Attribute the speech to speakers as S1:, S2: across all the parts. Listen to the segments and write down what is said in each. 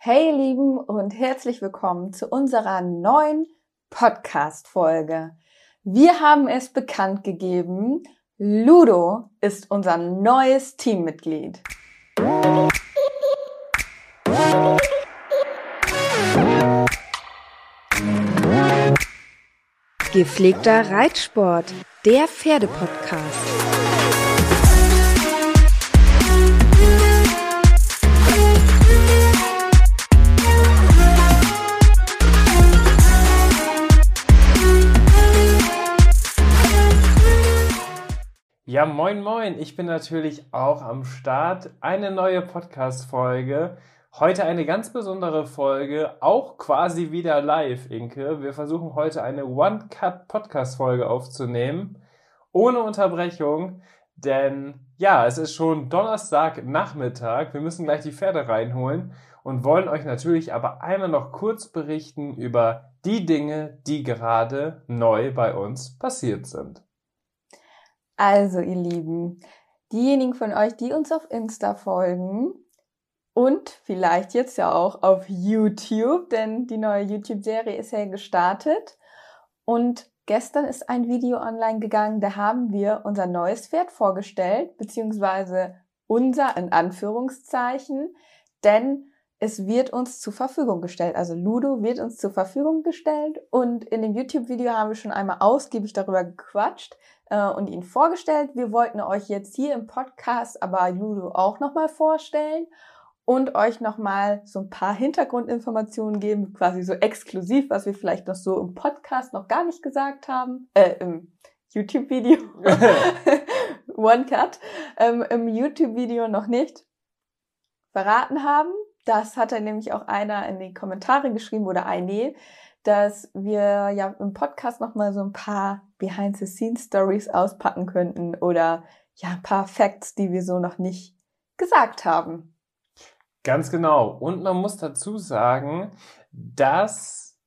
S1: Hey Lieben und herzlich willkommen zu unserer neuen Podcast-Folge. Wir haben es bekannt gegeben, Ludo ist unser neues Teammitglied.
S2: Gepflegter Reitsport, der Pferdepodcast.
S3: Ja, moin, moin. Ich bin natürlich auch am Start. Eine neue Podcast-Folge. Heute eine ganz besondere Folge, auch quasi wieder live, Inke. Wir versuchen heute eine One-Cut-Podcast-Folge aufzunehmen. Ohne Unterbrechung. Denn ja, es ist schon Donnerstag Nachmittag. Wir müssen gleich die Pferde reinholen und wollen euch natürlich aber einmal noch kurz berichten über die Dinge, die gerade neu bei uns passiert sind.
S1: Also, ihr Lieben, diejenigen von euch, die uns auf Insta folgen und vielleicht jetzt ja auch auf YouTube, denn die neue YouTube-Serie ist ja gestartet. Und gestern ist ein Video online gegangen, da haben wir unser neues Pferd vorgestellt, beziehungsweise unser in Anführungszeichen, denn es wird uns zur Verfügung gestellt. Also Ludo wird uns zur Verfügung gestellt und in dem YouTube-Video haben wir schon einmal ausgiebig darüber gequatscht äh, und ihn vorgestellt. Wir wollten euch jetzt hier im Podcast aber Ludo auch nochmal vorstellen und euch nochmal so ein paar Hintergrundinformationen geben, quasi so exklusiv, was wir vielleicht noch so im Podcast noch gar nicht gesagt haben, äh, im YouTube-Video. One Cut. Ähm, Im YouTube-Video noch nicht verraten haben. Das hat dann nämlich auch einer in die Kommentare geschrieben oder eine, dass wir ja im Podcast nochmal so ein paar Behind-the-Scenes-Stories auspacken könnten oder ja, ein paar Facts, die wir so noch nicht gesagt haben.
S3: Ganz genau. Und man muss dazu sagen, dass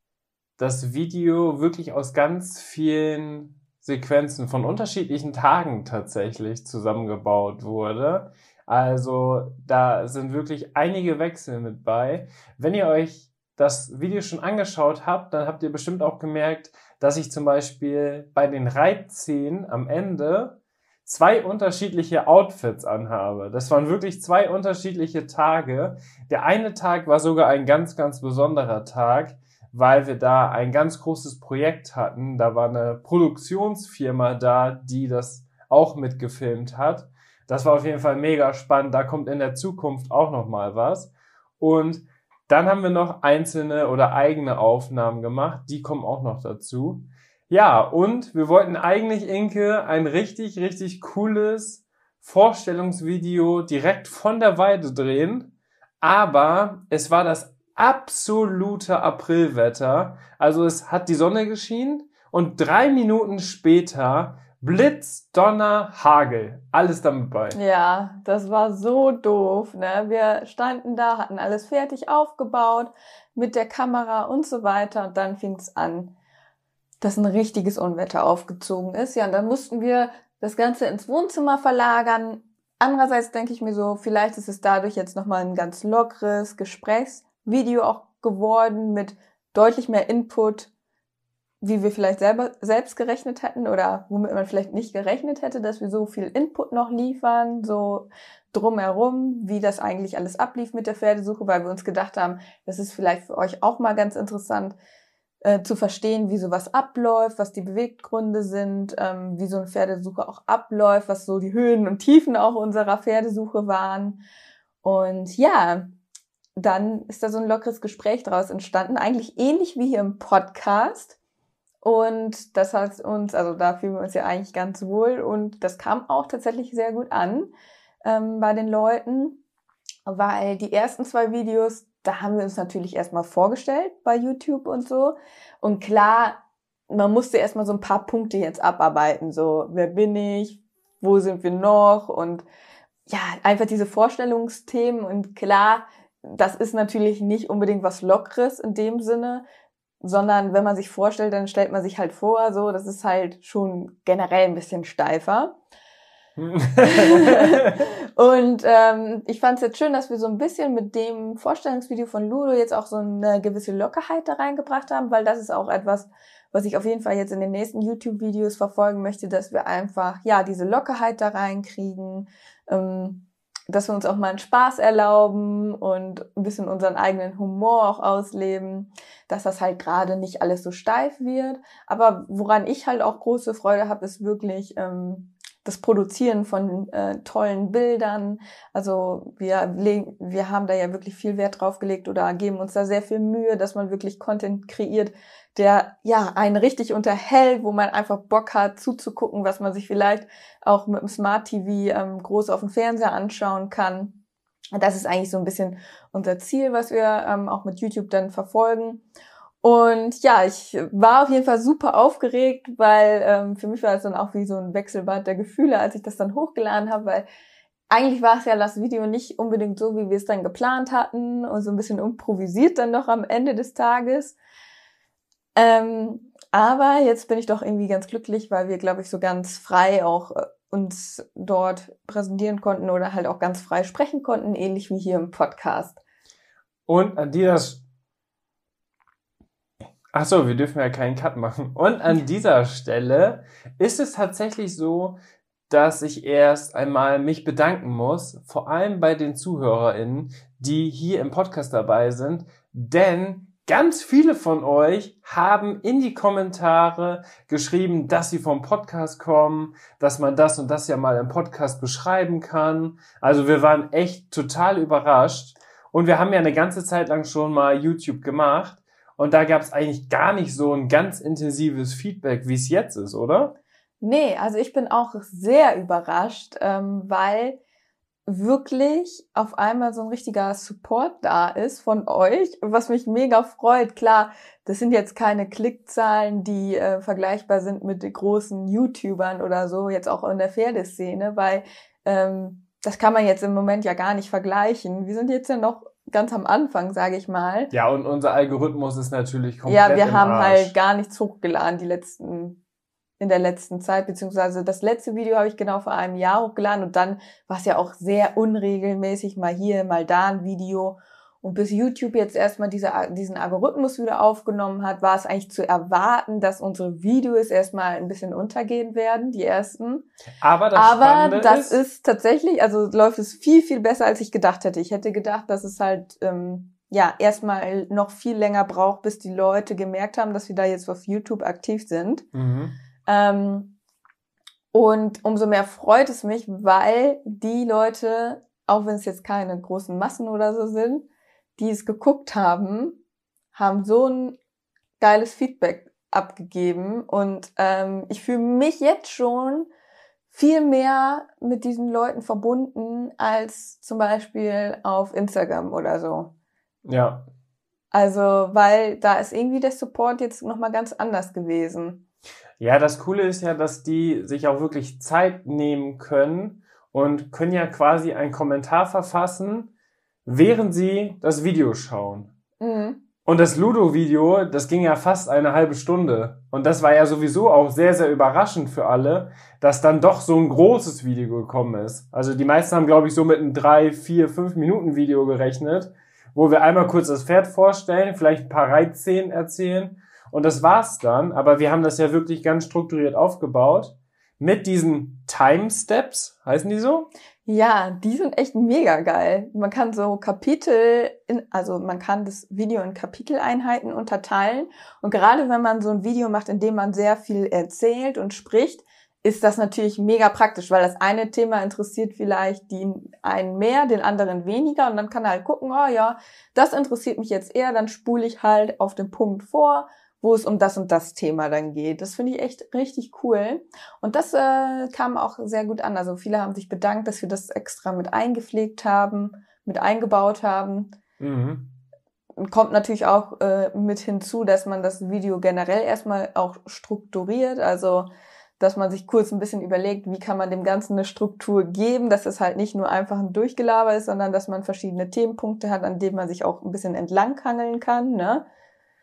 S3: das Video wirklich aus ganz vielen Sequenzen von unterschiedlichen Tagen tatsächlich zusammengebaut wurde. Also da sind wirklich einige Wechsel mit bei. Wenn ihr euch das Video schon angeschaut habt, dann habt ihr bestimmt auch gemerkt, dass ich zum Beispiel bei den Reitszenen am Ende zwei unterschiedliche Outfits anhabe. Das waren wirklich zwei unterschiedliche Tage. Der eine Tag war sogar ein ganz, ganz besonderer Tag, weil wir da ein ganz großes Projekt hatten. Da war eine Produktionsfirma da, die das auch mitgefilmt hat. Das war auf jeden Fall mega spannend. Da kommt in der Zukunft auch noch mal was. Und dann haben wir noch einzelne oder eigene Aufnahmen gemacht. Die kommen auch noch dazu. Ja, und wir wollten eigentlich, Inke, ein richtig, richtig cooles Vorstellungsvideo direkt von der Weide drehen. Aber es war das absolute Aprilwetter. Also es hat die Sonne geschienen und drei Minuten später Blitz, Donner, Hagel, alles damit bei.
S1: Ja, das war so doof. Ne? Wir standen da, hatten alles fertig aufgebaut mit der Kamera und so weiter und dann fing es an, dass ein richtiges Unwetter aufgezogen ist. Ja, und dann mussten wir das Ganze ins Wohnzimmer verlagern. Andererseits denke ich mir so, vielleicht ist es dadurch jetzt nochmal ein ganz lockeres Gesprächsvideo auch geworden mit deutlich mehr Input wie wir vielleicht selber selbst gerechnet hätten oder womit man vielleicht nicht gerechnet hätte, dass wir so viel Input noch liefern, so drumherum, wie das eigentlich alles ablief mit der Pferdesuche, weil wir uns gedacht haben, das ist vielleicht für euch auch mal ganz interessant äh, zu verstehen, wie sowas abläuft, was die Beweggründe sind, ähm, wie so eine Pferdesuche auch abläuft, was so die Höhen und Tiefen auch unserer Pferdesuche waren. Und ja, dann ist da so ein lockeres Gespräch daraus entstanden, eigentlich ähnlich wie hier im Podcast und das hat uns, also da fühlen wir uns ja eigentlich ganz wohl und das kam auch tatsächlich sehr gut an ähm, bei den Leuten, weil die ersten zwei Videos, da haben wir uns natürlich erstmal vorgestellt bei YouTube und so. Und klar, man musste erstmal so ein paar Punkte jetzt abarbeiten. So, wer bin ich? Wo sind wir noch? Und ja, einfach diese Vorstellungsthemen. Und klar, das ist natürlich nicht unbedingt was Lockeres in dem Sinne, sondern wenn man sich vorstellt, dann stellt man sich halt vor, so, das ist halt schon generell ein bisschen steifer. und ähm, ich fand es jetzt schön, dass wir so ein bisschen mit dem Vorstellungsvideo von Ludo jetzt auch so eine gewisse Lockerheit da reingebracht haben, weil das ist auch etwas, was ich auf jeden Fall jetzt in den nächsten YouTube-Videos verfolgen möchte, dass wir einfach ja diese Lockerheit da reinkriegen, ähm, dass wir uns auch mal einen Spaß erlauben und ein bisschen unseren eigenen Humor auch ausleben, dass das halt gerade nicht alles so steif wird. Aber woran ich halt auch große Freude habe, ist wirklich ähm, das Produzieren von äh, tollen Bildern. Also wir, wir haben da ja wirklich viel Wert drauf gelegt oder geben uns da sehr viel Mühe, dass man wirklich Content kreiert, der ja einen richtig unterhält, wo man einfach Bock hat zuzugucken, was man sich vielleicht auch mit dem Smart TV ähm, groß auf dem Fernseher anschauen kann. Das ist eigentlich so ein bisschen unser Ziel, was wir ähm, auch mit YouTube dann verfolgen. Und ja, ich war auf jeden Fall super aufgeregt, weil ähm, für mich war es dann auch wie so ein Wechselbad der Gefühle, als ich das dann hochgeladen habe, weil eigentlich war es ja das Video nicht unbedingt so, wie wir es dann geplant hatten und so ein bisschen improvisiert dann noch am Ende des Tages. Ähm, aber jetzt bin ich doch irgendwie ganz glücklich, weil wir, glaube ich, so ganz frei auch äh, uns dort präsentieren konnten oder halt auch ganz frei sprechen konnten, ähnlich wie hier im Podcast.
S3: Und an dieser Ach so, wir dürfen ja keinen Cut machen. Und an dieser Stelle ist es tatsächlich so, dass ich erst einmal mich bedanken muss, vor allem bei den ZuhörerInnen, die hier im Podcast dabei sind, denn ganz viele von euch haben in die Kommentare geschrieben, dass sie vom Podcast kommen, dass man das und das ja mal im Podcast beschreiben kann. Also wir waren echt total überrascht und wir haben ja eine ganze Zeit lang schon mal YouTube gemacht und da gab es eigentlich gar nicht so ein ganz intensives Feedback, wie es jetzt ist, oder?
S1: Nee, also ich bin auch sehr überrascht, ähm, weil wirklich auf einmal so ein richtiger Support da ist von euch, was mich mega freut. Klar, das sind jetzt keine Klickzahlen, die äh, vergleichbar sind mit großen YouTubern oder so, jetzt auch in der Pferdeszene, weil ähm, das kann man jetzt im Moment ja gar nicht vergleichen. Wir sind jetzt ja noch ganz am Anfang, sage ich mal.
S3: Ja, und unser Algorithmus ist natürlich komplett
S1: Ja, wir haben Arsch. halt gar nichts hochgeladen die letzten in der letzten Zeit, beziehungsweise das letzte Video habe ich genau vor einem Jahr hochgeladen und dann war es ja auch sehr unregelmäßig, mal hier, mal da ein Video. Und bis YouTube jetzt erstmal diese, diesen Algorithmus wieder aufgenommen hat, war es eigentlich zu erwarten, dass unsere Videos erstmal ein bisschen untergehen werden, die ersten.
S3: Aber das,
S1: Aber das ist, ist, tatsächlich, also läuft es viel, viel besser, als ich gedacht hätte. Ich hätte gedacht, dass es halt ähm, ja erstmal noch viel länger braucht, bis die Leute gemerkt haben, dass wir da jetzt auf YouTube aktiv sind. Mhm. Ähm, und umso mehr freut es mich, weil die Leute, auch wenn es jetzt keine großen Massen oder so sind, die es geguckt haben, haben so ein geiles Feedback abgegeben und ähm, ich fühle mich jetzt schon viel mehr mit diesen Leuten verbunden als zum Beispiel auf Instagram oder so.
S3: Ja.
S1: Also, weil da ist irgendwie der Support jetzt nochmal ganz anders gewesen.
S3: Ja, das Coole ist ja, dass die sich auch wirklich Zeit nehmen können und können ja quasi einen Kommentar verfassen, während sie das Video schauen. Mhm. Und das Ludo-Video, das ging ja fast eine halbe Stunde. Und das war ja sowieso auch sehr, sehr überraschend für alle, dass dann doch so ein großes Video gekommen ist. Also die meisten haben, glaube ich, so mit einem drei, vier, fünf Minuten Video gerechnet, wo wir einmal kurz das Pferd vorstellen, vielleicht ein paar Reitszenen erzählen. Und das war's dann. Aber wir haben das ja wirklich ganz strukturiert aufgebaut. Mit diesen Time Steps, heißen die so?
S1: Ja, die sind echt mega geil. Man kann so Kapitel, in, also man kann das Video in Kapiteleinheiten unterteilen. Und gerade wenn man so ein Video macht, in dem man sehr viel erzählt und spricht, ist das natürlich mega praktisch, weil das eine Thema interessiert vielleicht die einen mehr, den anderen weniger und dann kann er halt gucken, oh ja, das interessiert mich jetzt eher, dann spule ich halt auf den Punkt vor wo es um das und das Thema dann geht. Das finde ich echt richtig cool. Und das äh, kam auch sehr gut an. Also viele haben sich bedankt, dass wir das extra mit eingepflegt haben, mit eingebaut haben. Mhm. kommt natürlich auch äh, mit hinzu, dass man das Video generell erstmal auch strukturiert, also dass man sich kurz ein bisschen überlegt, wie kann man dem Ganzen eine Struktur geben, dass es halt nicht nur einfach ein Durchgelaber ist, sondern dass man verschiedene Themenpunkte hat, an denen man sich auch ein bisschen entlanghangeln kann, ne?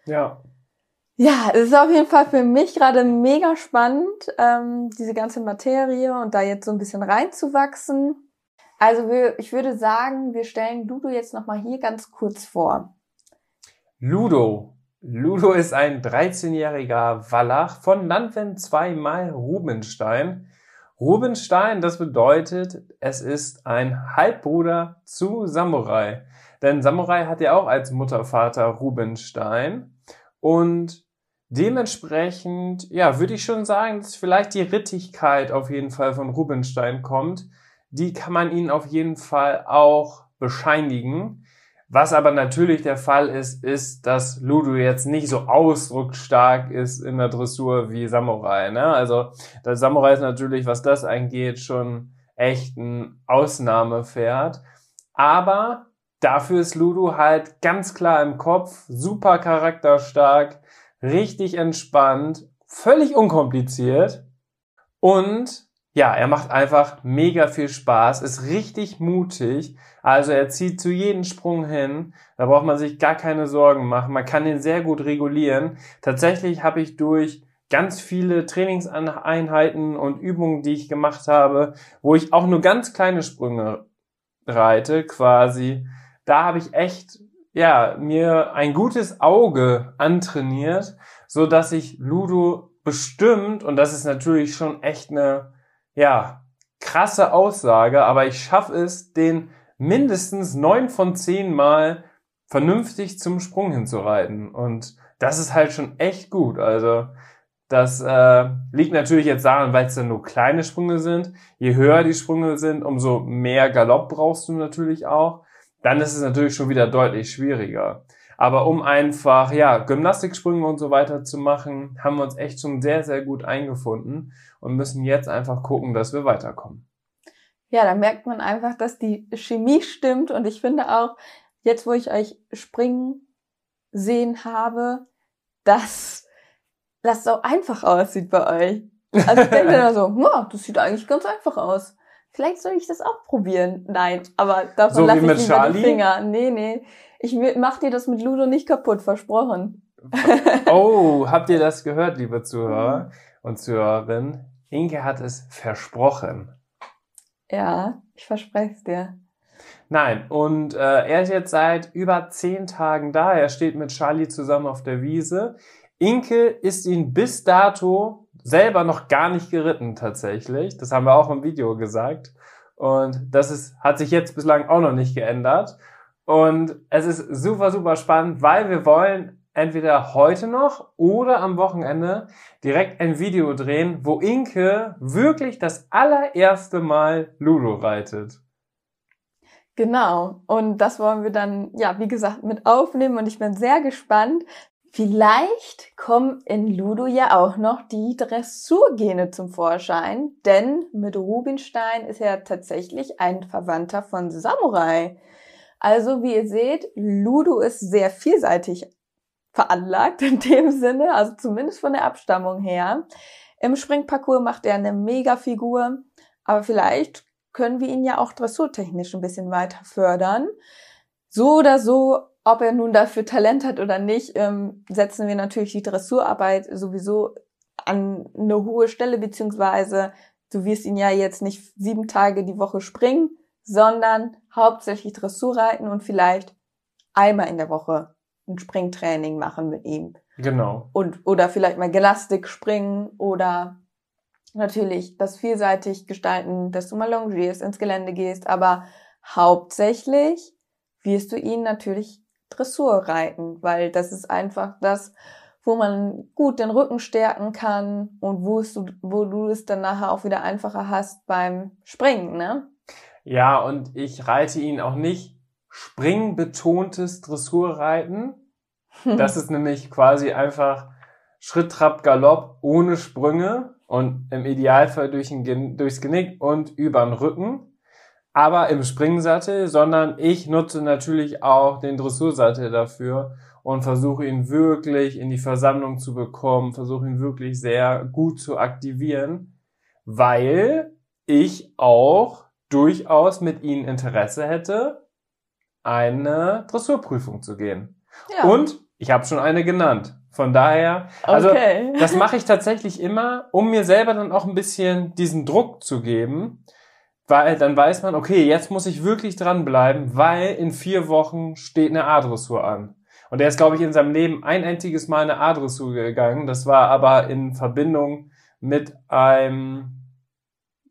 S3: Ja.
S1: Ja, es ist auf jeden Fall für mich gerade mega spannend, ähm, diese ganze Materie und da jetzt so ein bisschen reinzuwachsen. Also wir, ich würde sagen, wir stellen Ludo jetzt nochmal hier ganz kurz vor.
S3: Ludo. Ludo ist ein 13-jähriger Wallach von Landwind 2 mal Rubenstein. Rubenstein, das bedeutet, es ist ein Halbbruder zu Samurai. Denn Samurai hat ja auch als Muttervater Rubenstein. Und dementsprechend, ja, würde ich schon sagen, dass vielleicht die Rittigkeit auf jeden Fall von Rubenstein kommt. Die kann man ihnen auf jeden Fall auch bescheinigen. Was aber natürlich der Fall ist, ist, dass Ludo jetzt nicht so ausdrucksstark ist in der Dressur wie Samurai. Ne? Also der Samurai ist natürlich, was das angeht, schon echt ein Ausnahmepferd. Aber dafür ist Ludo halt ganz klar im Kopf, super charakterstark, richtig entspannt, völlig unkompliziert und ja, er macht einfach mega viel Spaß, ist richtig mutig. Also er zieht zu jedem Sprung hin. Da braucht man sich gar keine Sorgen machen. Man kann ihn sehr gut regulieren. Tatsächlich habe ich durch ganz viele Trainingseinheiten und Übungen, die ich gemacht habe, wo ich auch nur ganz kleine Sprünge reite, quasi, da habe ich echt, ja, mir ein gutes Auge antrainiert, so dass ich Ludo bestimmt, und das ist natürlich schon echt eine ja, krasse Aussage, aber ich schaffe es, den mindestens neun von zehn Mal vernünftig zum Sprung hinzureiten. Und das ist halt schon echt gut. Also das äh, liegt natürlich jetzt daran, weil es dann nur kleine Sprünge sind. Je höher die Sprünge sind, umso mehr Galopp brauchst du natürlich auch. Dann ist es natürlich schon wieder deutlich schwieriger. Aber um einfach, ja, Gymnastiksprünge und so weiter zu machen, haben wir uns echt schon sehr, sehr gut eingefunden und müssen jetzt einfach gucken, dass wir weiterkommen.
S1: Ja, da merkt man einfach, dass die Chemie stimmt und ich finde auch, jetzt wo ich euch springen sehen habe, dass das so einfach aussieht bei euch. Also ich denke dann so, ja, das sieht eigentlich ganz einfach aus. Vielleicht soll ich das auch probieren. Nein, aber davon so lasse ich lieber Charlie? die Finger. Nee, nee. Ich mach dir das mit Ludo nicht kaputt, versprochen.
S3: Oh, habt ihr das gehört, liebe Zuhörer und Zuhörerinnen? Inke hat es versprochen.
S1: Ja, ich verspreche es dir.
S3: Nein, und äh, er ist jetzt seit über zehn Tagen da. Er steht mit Charlie zusammen auf der Wiese. Inke ist ihn bis dato selber noch gar nicht geritten tatsächlich. Das haben wir auch im Video gesagt. Und das ist, hat sich jetzt bislang auch noch nicht geändert. Und es ist super, super spannend, weil wir wollen entweder heute noch oder am Wochenende direkt ein Video drehen, wo Inke wirklich das allererste Mal Ludo reitet.
S1: Genau. Und das wollen wir dann, ja, wie gesagt, mit aufnehmen und ich bin sehr gespannt. Vielleicht kommen in Ludo ja auch noch die Dressurgene zum Vorschein, denn mit Rubinstein ist er tatsächlich ein Verwandter von Samurai. Also, wie ihr seht, Ludo ist sehr vielseitig veranlagt in dem Sinne, also zumindest von der Abstammung her. Im Springparcours macht er eine Mega-Figur, aber vielleicht können wir ihn ja auch dressurtechnisch ein bisschen weiter fördern. So oder so, ob er nun dafür Talent hat oder nicht, ähm, setzen wir natürlich die Dressurarbeit sowieso an eine hohe Stelle, beziehungsweise du wirst ihn ja jetzt nicht sieben Tage die Woche springen, sondern hauptsächlich Dressurreiten und vielleicht einmal in der Woche ein Springtraining machen mit ihm.
S3: Genau.
S1: Und, oder vielleicht mal Gelastik springen oder natürlich das vielseitig gestalten, dass du mal longierst, ins Gelände gehst, aber hauptsächlich wirst du ihn natürlich Dressur reiten, weil das ist einfach das, wo man gut den Rücken stärken kann und wo, es, wo du es dann nachher auch wieder einfacher hast beim Springen, ne?
S3: Ja, und ich reite ihn auch nicht springbetontes Dressurreiten. Das ist nämlich quasi einfach Schritt, Trab, Galopp ohne Sprünge und im Idealfall durch ein, durchs Genick und über den Rücken. Aber im Springsattel, sondern ich nutze natürlich auch den Dressursattel dafür und versuche ihn wirklich in die Versammlung zu bekommen, versuche ihn wirklich sehr gut zu aktivieren, weil ich auch durchaus mit ihnen Interesse hätte, eine Dressurprüfung zu gehen. Ja. Und ich habe schon eine genannt. Von daher, also okay. das mache ich tatsächlich immer, um mir selber dann auch ein bisschen diesen Druck zu geben, weil dann weiß man, okay, jetzt muss ich wirklich dranbleiben, weil in vier Wochen steht eine A-Dressur an. Und er ist, glaube ich, in seinem Leben ein einziges Mal eine A-Dressur gegangen. Das war aber in Verbindung mit einem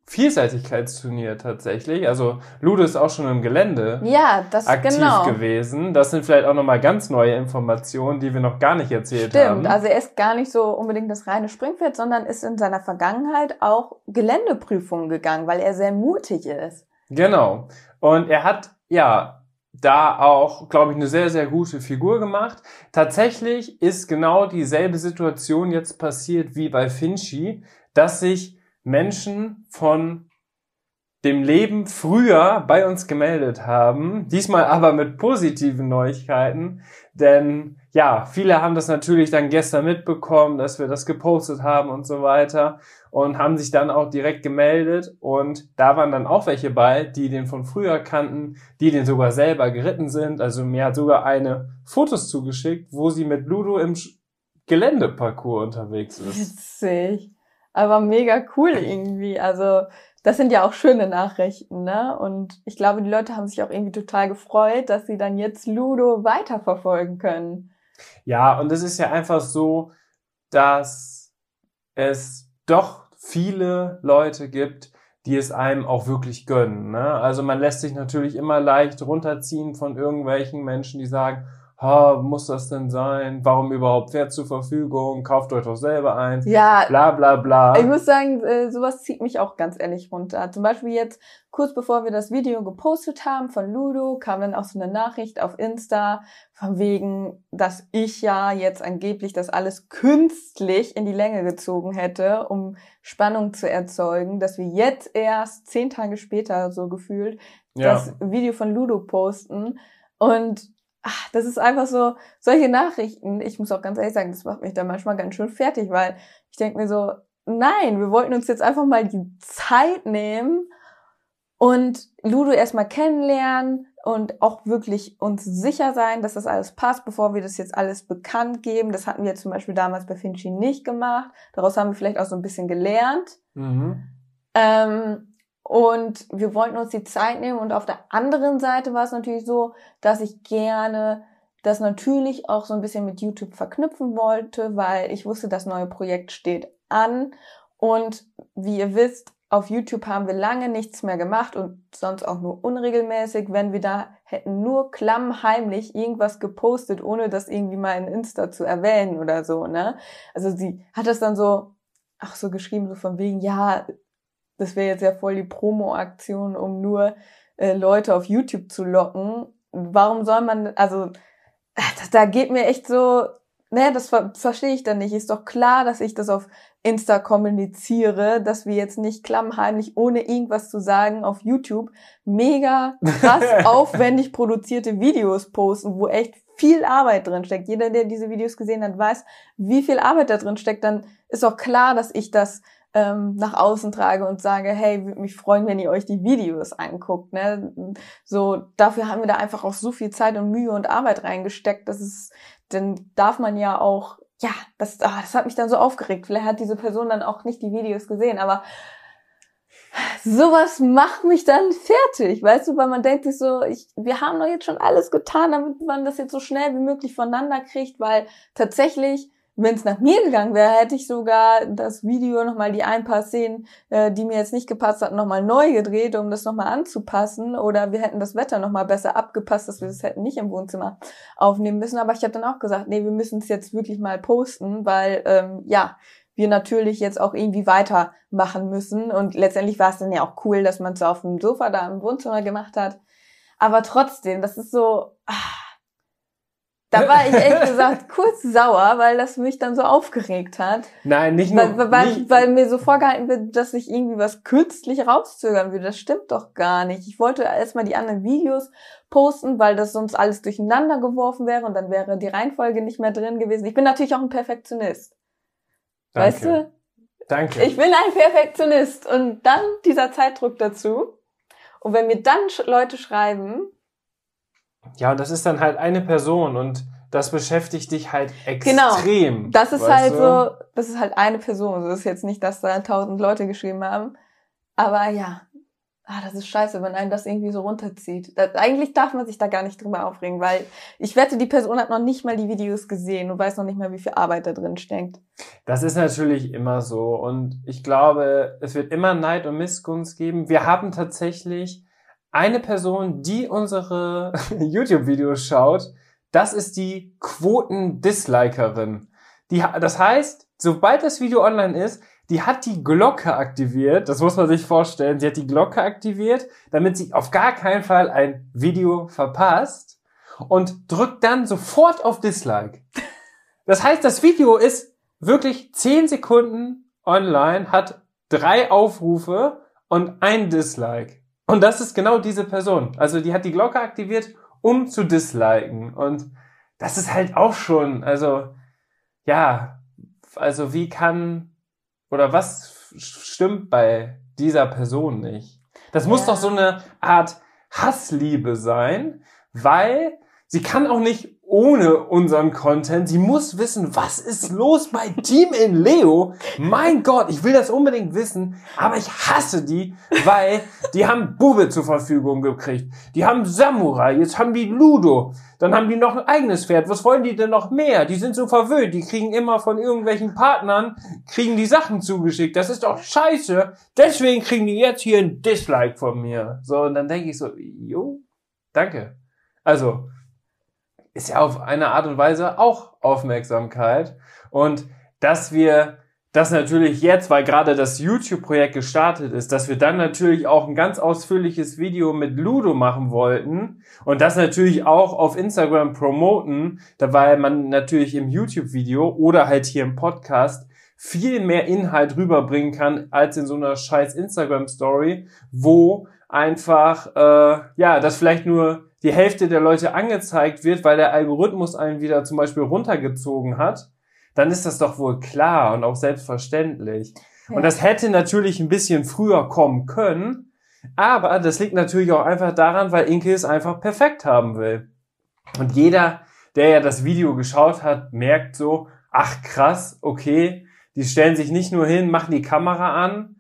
S3: Vielseitigkeitsturnier tatsächlich. Also Ludo ist auch schon im Gelände
S1: ja, das,
S3: aktiv
S1: genau.
S3: gewesen. Das sind vielleicht auch nochmal ganz neue Informationen, die wir noch gar nicht erzählt
S1: Stimmt.
S3: haben.
S1: Stimmt, also er ist gar nicht so unbedingt das reine Springpferd, sondern ist in seiner Vergangenheit auch Geländeprüfungen gegangen, weil er sehr mutig ist.
S3: Genau. Und er hat, ja, da auch, glaube ich, eine sehr, sehr gute Figur gemacht. Tatsächlich ist genau dieselbe Situation jetzt passiert wie bei Finchi, dass sich Menschen von dem Leben früher bei uns gemeldet haben. Diesmal aber mit positiven Neuigkeiten. Denn ja, viele haben das natürlich dann gestern mitbekommen, dass wir das gepostet haben und so weiter und haben sich dann auch direkt gemeldet und da waren dann auch welche bei, die den von früher kannten, die den sogar selber geritten sind. Also mir hat sogar eine Fotos zugeschickt, wo sie mit Ludo im Geländeparcours unterwegs ist.
S1: Witzig aber mega cool irgendwie. Also das sind ja auch schöne Nachrichten, ne? Und ich glaube, die Leute haben sich auch irgendwie total gefreut, dass sie dann jetzt Ludo weiterverfolgen können.
S3: Ja, und es ist ja einfach so, dass es doch viele Leute gibt, die es einem auch wirklich gönnen. Ne? Also man lässt sich natürlich immer leicht runterziehen von irgendwelchen Menschen, die sagen, ha, muss das denn sein? Warum überhaupt Pferd zur Verfügung? Kauft euch doch selber eins.
S1: Ja.
S3: Bla bla bla.
S1: Ich muss sagen, äh, sowas zieht mich auch ganz ehrlich runter. Zum Beispiel jetzt, kurz bevor wir das Video gepostet haben von Ludo, kam dann auch so eine Nachricht auf Insta von wegen, dass ich ja jetzt angeblich das alles künstlich in die Länge gezogen hätte, um Spannung zu erzeugen, dass wir jetzt erst zehn Tage später so gefühlt ja. das Video von Ludo posten. Und ach, das ist einfach so, solche Nachrichten, ich muss auch ganz ehrlich sagen, das macht mich dann manchmal ganz schön fertig, weil ich denke mir so, nein, wir wollten uns jetzt einfach mal die Zeit nehmen und Ludo erstmal kennenlernen und auch wirklich uns sicher sein, dass das alles passt, bevor wir das jetzt alles bekannt geben. Das hatten wir zum Beispiel damals bei Finchi nicht gemacht. Daraus haben wir vielleicht auch so ein bisschen gelernt. Mhm. Ähm, und wir wollten uns die Zeit nehmen und auf der anderen Seite war es natürlich so, dass ich gerne das natürlich auch so ein bisschen mit YouTube verknüpfen wollte, weil ich wusste, das neue Projekt steht an. Und wie ihr wisst, auf YouTube haben wir lange nichts mehr gemacht und sonst auch nur unregelmäßig, wenn wir da hätten nur klammheimlich irgendwas gepostet, ohne das irgendwie mal in Insta zu erwähnen oder so, ne? Also sie hat das dann so, ach so geschrieben, so von wegen, ja, das wäre jetzt ja voll die Promo-Aktion, um nur äh, Leute auf YouTube zu locken. Warum soll man, also da geht mir echt so, ne, das ver verstehe ich dann nicht. Ist doch klar, dass ich das auf Insta kommuniziere, dass wir jetzt nicht klammheimlich, ohne irgendwas zu sagen, auf YouTube mega krass aufwendig produzierte Videos posten, wo echt viel Arbeit drin steckt. Jeder, der diese Videos gesehen hat, weiß, wie viel Arbeit da drin steckt. Dann ist auch klar, dass ich das ähm, nach außen trage und sage, hey, würde mich freuen, wenn ihr euch die Videos anguckt. Ne? So, dafür haben wir da einfach auch so viel Zeit und Mühe und Arbeit reingesteckt, dass es, dann darf man ja auch, ja, das, ah, das hat mich dann so aufgeregt. Vielleicht hat diese Person dann auch nicht die Videos gesehen, aber sowas macht mich dann fertig, weißt du, weil man denkt sich so, ich, wir haben doch jetzt schon alles getan, damit man das jetzt so schnell wie möglich voneinander kriegt, weil tatsächlich wenn es nach mir gegangen wäre, hätte ich sogar das Video nochmal die ein paar Szenen, äh, die mir jetzt nicht gepasst hatten, nochmal neu gedreht, um das nochmal anzupassen. Oder wir hätten das Wetter nochmal besser abgepasst, dass wir das hätten nicht im Wohnzimmer aufnehmen müssen. Aber ich habe dann auch gesagt, nee, wir müssen es jetzt wirklich mal posten, weil ähm, ja, wir natürlich jetzt auch irgendwie weitermachen müssen. Und letztendlich war es dann ja auch cool, dass man es auf dem Sofa da im Wohnzimmer gemacht hat. Aber trotzdem, das ist so. Ah, Da war ich ehrlich gesagt kurz sauer, weil das mich dann so aufgeregt hat.
S3: Nein, nicht nur.
S1: Weil, weil,
S3: nicht,
S1: weil mir so vorgehalten wird, dass ich irgendwie was künstlich rauszögern würde. Das stimmt doch gar nicht. Ich wollte erstmal die anderen Videos posten, weil das sonst alles durcheinander geworfen wäre und dann wäre die Reihenfolge nicht mehr drin gewesen. Ich bin natürlich auch ein Perfektionist.
S3: Danke.
S1: Weißt du?
S3: Danke.
S1: Ich bin ein Perfektionist und dann dieser Zeitdruck dazu. Und wenn mir dann Leute schreiben,
S3: ja, und das ist dann halt eine Person und das beschäftigt dich halt
S1: Genau.
S3: extrem.
S1: das ist halt
S3: du?
S1: so, das ist halt eine Person. Das ist jetzt nicht, dass da tausend Leute geschrieben haben. Aber ja, ah, das ist scheiße, wenn einen das irgendwie so runterzieht. Das, eigentlich darf man sich da gar nicht drüber aufregen, weil ich wette, die Person hat noch nicht mal die Videos gesehen und weiß noch nicht mal, wie viel Arbeit da drin steckt.
S3: Das ist natürlich immer so. Und ich glaube, es wird immer Neid und Missgunst geben. Wir haben tatsächlich eine Person, die unsere YouTube-Videos schaut. Das ist die Quoten-Dislikerin. Das heißt, sobald das Video online ist, die hat die Glocke aktiviert. Das muss man sich vorstellen. Sie hat die Glocke aktiviert, damit sie auf gar keinen Fall ein Video verpasst und drückt dann sofort auf Dislike. Das heißt, das Video ist wirklich 10 Sekunden online, hat drei Aufrufe und ein Dislike. Und das ist genau diese Person. Also die hat die Glocke aktiviert, um zu disliken. Und das ist halt auch schon, also ja, also wie kann oder was stimmt bei dieser Person nicht? Das muss
S1: Ja.
S3: doch so eine Art Hassliebe sein, weil sie kann auch nicht ohne unseren Content. Sie muss wissen, was ist los bei Team in Leo. Mein Gott, ich will das unbedingt wissen, aber ich hasse die, weil die haben Bube zur Verfügung gekriegt. Die haben Samurai, jetzt haben die Ludo. Dann haben die noch ein eigenes Pferd. Was wollen die denn noch mehr? Die sind so verwöhnt. Die kriegen immer von irgendwelchen Partnern, kriegen die Sachen zugeschickt. Das ist doch scheiße. Deswegen kriegen die jetzt hier ein Dislike von mir. So, und dann denke ich so, jo, danke. Also, ist ja auf eine Art und Weise auch Aufmerksamkeit. Und dass wir das natürlich jetzt, weil gerade das YouTube-Projekt gestartet ist, dass wir dann natürlich auch ein ganz ausführliches Video mit Ludo machen wollten und das natürlich auch auf Instagram promoten, weil man natürlich im YouTube-Video oder halt hier im Podcast viel mehr Inhalt rüberbringen kann als in so einer scheiß Instagram-Story, wo einfach, äh, ja, das vielleicht nur die Hälfte der Leute angezeigt wird, weil der Algorithmus einen wieder zum Beispiel runtergezogen hat, dann ist das doch wohl klar und auch selbstverständlich.
S1: Ja.
S3: Und das hätte natürlich ein bisschen früher kommen können, aber das liegt natürlich auch einfach daran, weil Inke es einfach perfekt haben will. Und jeder, der ja das Video geschaut hat, merkt so, ach krass, okay, die stellen sich nicht nur hin, machen die Kamera an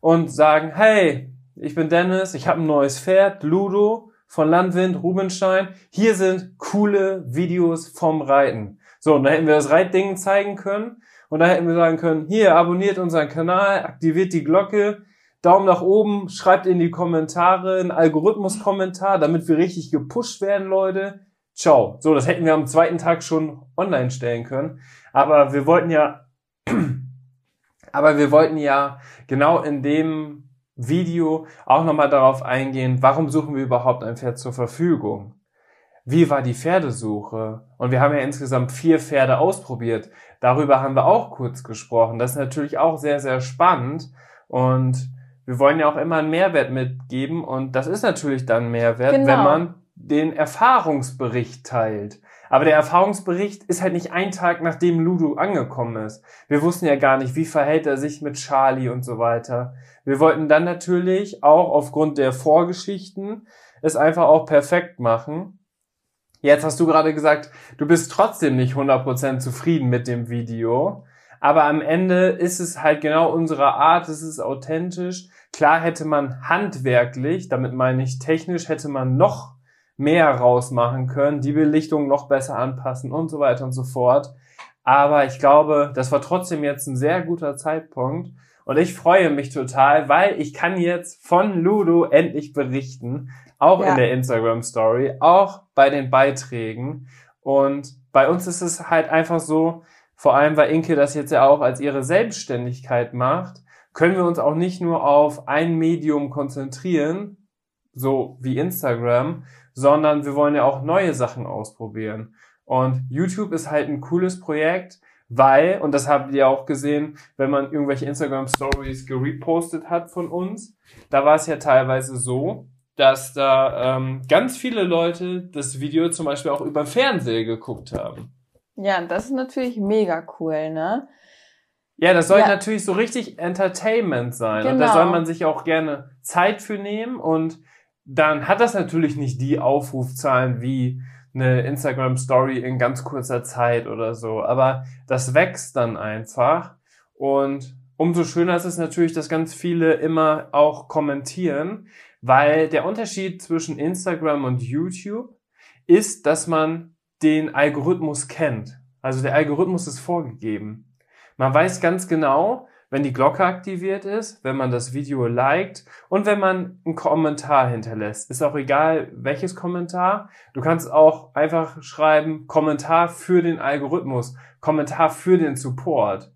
S3: und sagen, hey, ich bin Dennis, ich habe ein neues Pferd, Ludo von Landwind, Rubenstein. Hier sind coole Videos vom Reiten. So, und da hätten wir das Reitding zeigen können und da hätten wir sagen können, hier, abonniert unseren Kanal, aktiviert die Glocke, Daumen nach oben, schreibt in die Kommentare einen Algorithmus-Kommentar, damit wir richtig gepusht werden, Leute. Ciao. So, das hätten wir am zweiten Tag schon online stellen können. Aber wir wollten ja, aber wir wollten ja genau in dem Video auch nochmal darauf eingehen, warum suchen wir überhaupt ein Pferd zur Verfügung? Wie war die Pferdesuche? Und wir haben ja insgesamt vier Pferde ausprobiert. Darüber haben wir auch kurz gesprochen. Das ist natürlich auch sehr, sehr spannend. Und wir wollen ja auch immer einen Mehrwert mitgeben. Und das ist natürlich dann Mehrwert,
S1: Genau.
S3: wenn man den Erfahrungsbericht teilt. Aber der Erfahrungsbericht ist halt nicht ein Tag, nachdem Ludo angekommen ist. Wir wussten ja gar nicht, wie verhält er sich mit Charlie und so weiter. Wir wollten dann natürlich auch aufgrund der Vorgeschichten es einfach auch perfekt machen. Jetzt hast du gerade gesagt, du bist trotzdem nicht 100% zufrieden mit dem Video. Aber am Ende ist es halt genau unsere Art, es ist authentisch. Klar hätte man handwerklich, damit meine ich technisch, hätte man noch mehr rausmachen können, die Belichtung noch besser anpassen und so weiter und so fort. Aber ich glaube, das war trotzdem jetzt ein sehr guter Zeitpunkt. Und ich freue mich total, weil ich kann jetzt von Ludo endlich berichten. Auch
S1: Ja.
S3: in der Instagram Story, auch bei den Beiträgen. Und bei uns ist es halt einfach so, vor allem weil Inke das jetzt ja auch als ihre Selbstständigkeit macht, können wir uns auch nicht nur auf ein Medium konzentrieren, so wie Instagram, sondern wir wollen ja auch neue Sachen ausprobieren. Und YouTube ist halt ein cooles Projekt, weil, und das habt ihr auch gesehen, wenn man irgendwelche Instagram Stories gerepostet hat von uns, da war es ja teilweise so, dass da ähm, ganz viele Leute das Video zum Beispiel auch über Fernseher geguckt haben.
S1: Ja, das ist natürlich mega cool, ne?
S3: Ja, das soll
S1: Ja.
S3: natürlich so richtig Entertainment sein. Und
S1: Genau.
S3: da soll man sich auch gerne Zeit für nehmen. Und dann hat das natürlich nicht die Aufrufzahlen wie eine Instagram Story in ganz kurzer Zeit oder so. Aber das wächst dann einfach. Und umso schöner ist es natürlich, dass ganz viele immer auch kommentieren, weil der Unterschied zwischen Instagram und YouTube ist, dass man den Algorithmus kennt. Also der Algorithmus ist vorgegeben. Man weiß ganz genau, wenn die Glocke aktiviert ist, wenn man das Video liked und wenn man einen Kommentar hinterlässt. Ist auch egal, welches Kommentar. Du kannst auch einfach schreiben, Kommentar für den Algorithmus, Kommentar für den Support.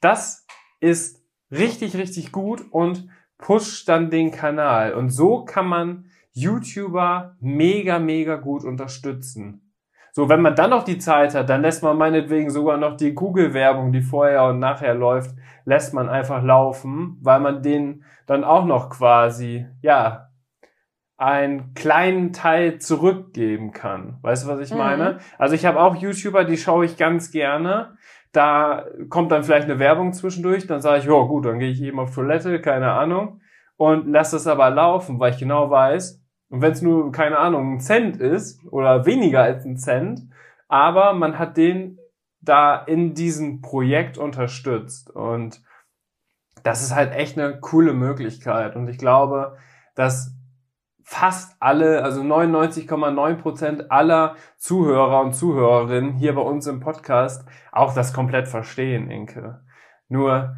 S3: Das ist richtig, richtig gut und pusht dann den Kanal. Und so kann man YouTuber mega, mega gut unterstützen. So, wenn man dann noch die Zeit hat, dann lässt man meinetwegen sogar noch die Google-Werbung, die vorher und nachher läuft, lässt man einfach laufen, weil man denen dann auch noch quasi, ja, einen kleinen Teil zurückgeben kann. Weißt du, was ich
S1: Mhm.
S3: meine? Also ich habe auch YouTuber, die schaue ich ganz gerne. Da kommt dann vielleicht eine Werbung zwischendurch, dann sage ich, ja gut, dann gehe ich eben auf Toilette, keine Ahnung, und lasse es aber laufen, weil ich genau weiß, und wenn es nur, keine Ahnung, ein Cent ist oder weniger als ein Cent, aber man hat den da in diesem Projekt unterstützt. Und das ist halt echt eine coole Möglichkeit. Und ich glaube, dass fast alle, also 99,9 Prozent aller Zuhörer und Zuhörerinnen hier bei uns im Podcast auch das komplett verstehen, Inke. Nur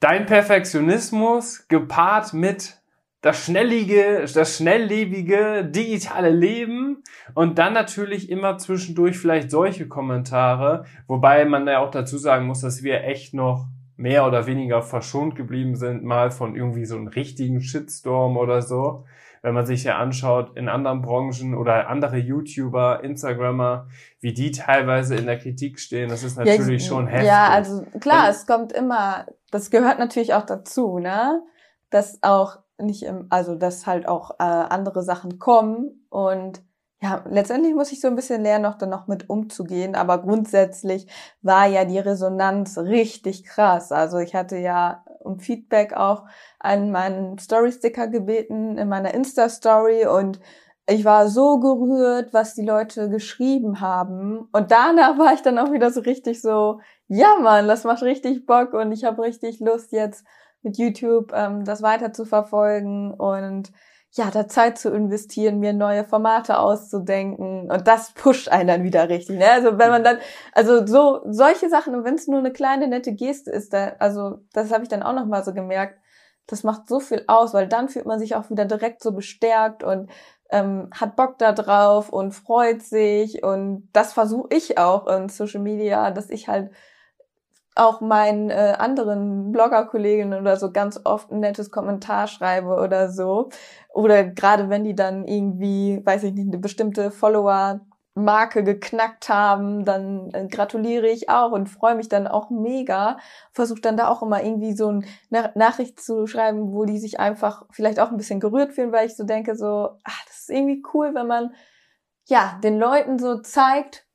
S3: dein Perfektionismus gepaart mit das schnellige, das schnelllebige digitale Leben und dann natürlich immer zwischendurch vielleicht solche Kommentare, wobei man ja auch dazu sagen muss, dass wir echt noch mehr oder weniger verschont geblieben sind, mal von irgendwie so einem richtigen Shitstorm oder so. Wenn man sich ja anschaut in anderen Branchen oder andere YouTuber, Instagrammer, wie die teilweise in der Kritik stehen, das ist natürlich
S1: ja,
S3: schon heftig.
S1: Ja, also klar,
S3: Und-
S1: es kommt immer, das gehört natürlich auch dazu, ne? Dass auch nicht im, also dass halt auch äh, andere Sachen kommen und ja, letztendlich muss ich so ein bisschen lernen, noch dann noch mit umzugehen, aber grundsätzlich war ja die Resonanz richtig krass. Also ich hatte ja um Feedback auch an meinen Story-Sticker gebeten in meiner Insta-Story und ich war so gerührt, was die Leute geschrieben haben. Und danach war ich dann auch wieder so richtig so, ja Mann, das macht richtig Bock und ich habe richtig Lust jetzt mit YouTube ähm, das weiter zu verfolgen und ja, da Zeit zu investieren, mir neue Formate auszudenken und das pusht einen dann wieder richtig. Ne? Also wenn man dann, also so solche Sachen und wenn es nur eine kleine nette Geste ist, da, also das habe ich dann auch noch mal so gemerkt, das macht so viel aus, weil dann fühlt man sich auch wieder direkt so bestärkt und ähm, hat Bock da drauf und freut sich und das versuche ich auch in Social Media, dass ich halt auch meinen äh, anderen Blogger-Kolleginnen oder so ganz oft ein nettes Kommentar schreibe oder so. Oder gerade wenn die dann irgendwie, weiß ich nicht, eine bestimmte Follower-Marke geknackt haben, dann äh, gratuliere ich auch und freue mich dann auch mega. Versuche dann da auch immer irgendwie so eine Na Nachricht zu schreiben, wo die sich einfach vielleicht auch ein bisschen gerührt fühlen, weil ich so denke, so, ach, das ist irgendwie cool, wenn man ja den Leuten so zeigt,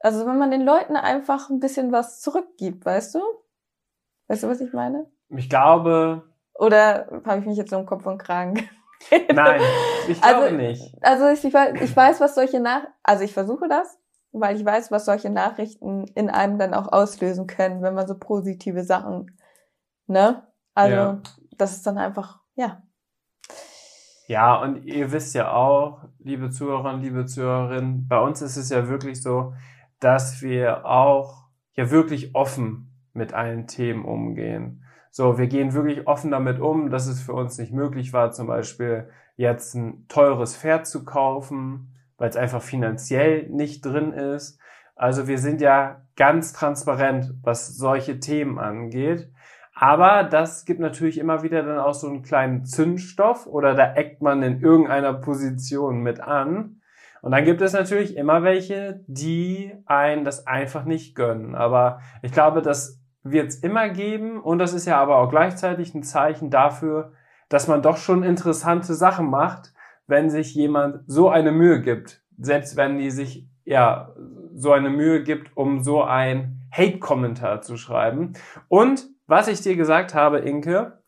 S1: also wenn man den Leuten einfach ein bisschen was zurückgibt, weißt du? Weißt du, was ich meine?
S3: Ich glaube,
S1: Oder habe ich mich jetzt so im Kopf und Kragen?
S3: nein, ich glaube
S1: Also,
S3: nicht.
S1: Also ich, ich weiß, was solche Nach... Also ich versuche das, weil ich weiß, was solche Nachrichten in einem dann auch auslösen können, wenn man so positive Sachen, ne? Also
S3: Ja.
S1: das ist dann einfach, ja.
S3: Ja, und ihr wisst ja auch, liebe Zuhörer und liebe Zuhörerinnen, bei uns ist es ja wirklich so, dass wir auch ja wirklich offen mit allen Themen umgehen. So, wir gehen wirklich offen damit um, dass es für uns nicht möglich war, zum Beispiel jetzt ein teures Pferd zu kaufen, weil es einfach finanziell nicht drin ist. Also wir sind ja ganz transparent, was solche Themen angeht. Aber das gibt natürlich immer wieder dann auch so einen kleinen Zündstoff oder da eckt man in irgendeiner Position mit an. Und dann gibt es natürlich immer welche, die einen das einfach nicht gönnen. Aber ich glaube, das wird es immer geben und das ist ja aber auch gleichzeitig ein Zeichen dafür, dass man doch schon interessante Sachen macht, wenn sich jemand so eine Mühe gibt. Selbst wenn die sich ja so eine Mühe gibt, um so ein Hate-Kommentar zu schreiben. Und was ich dir gesagt habe, Inke,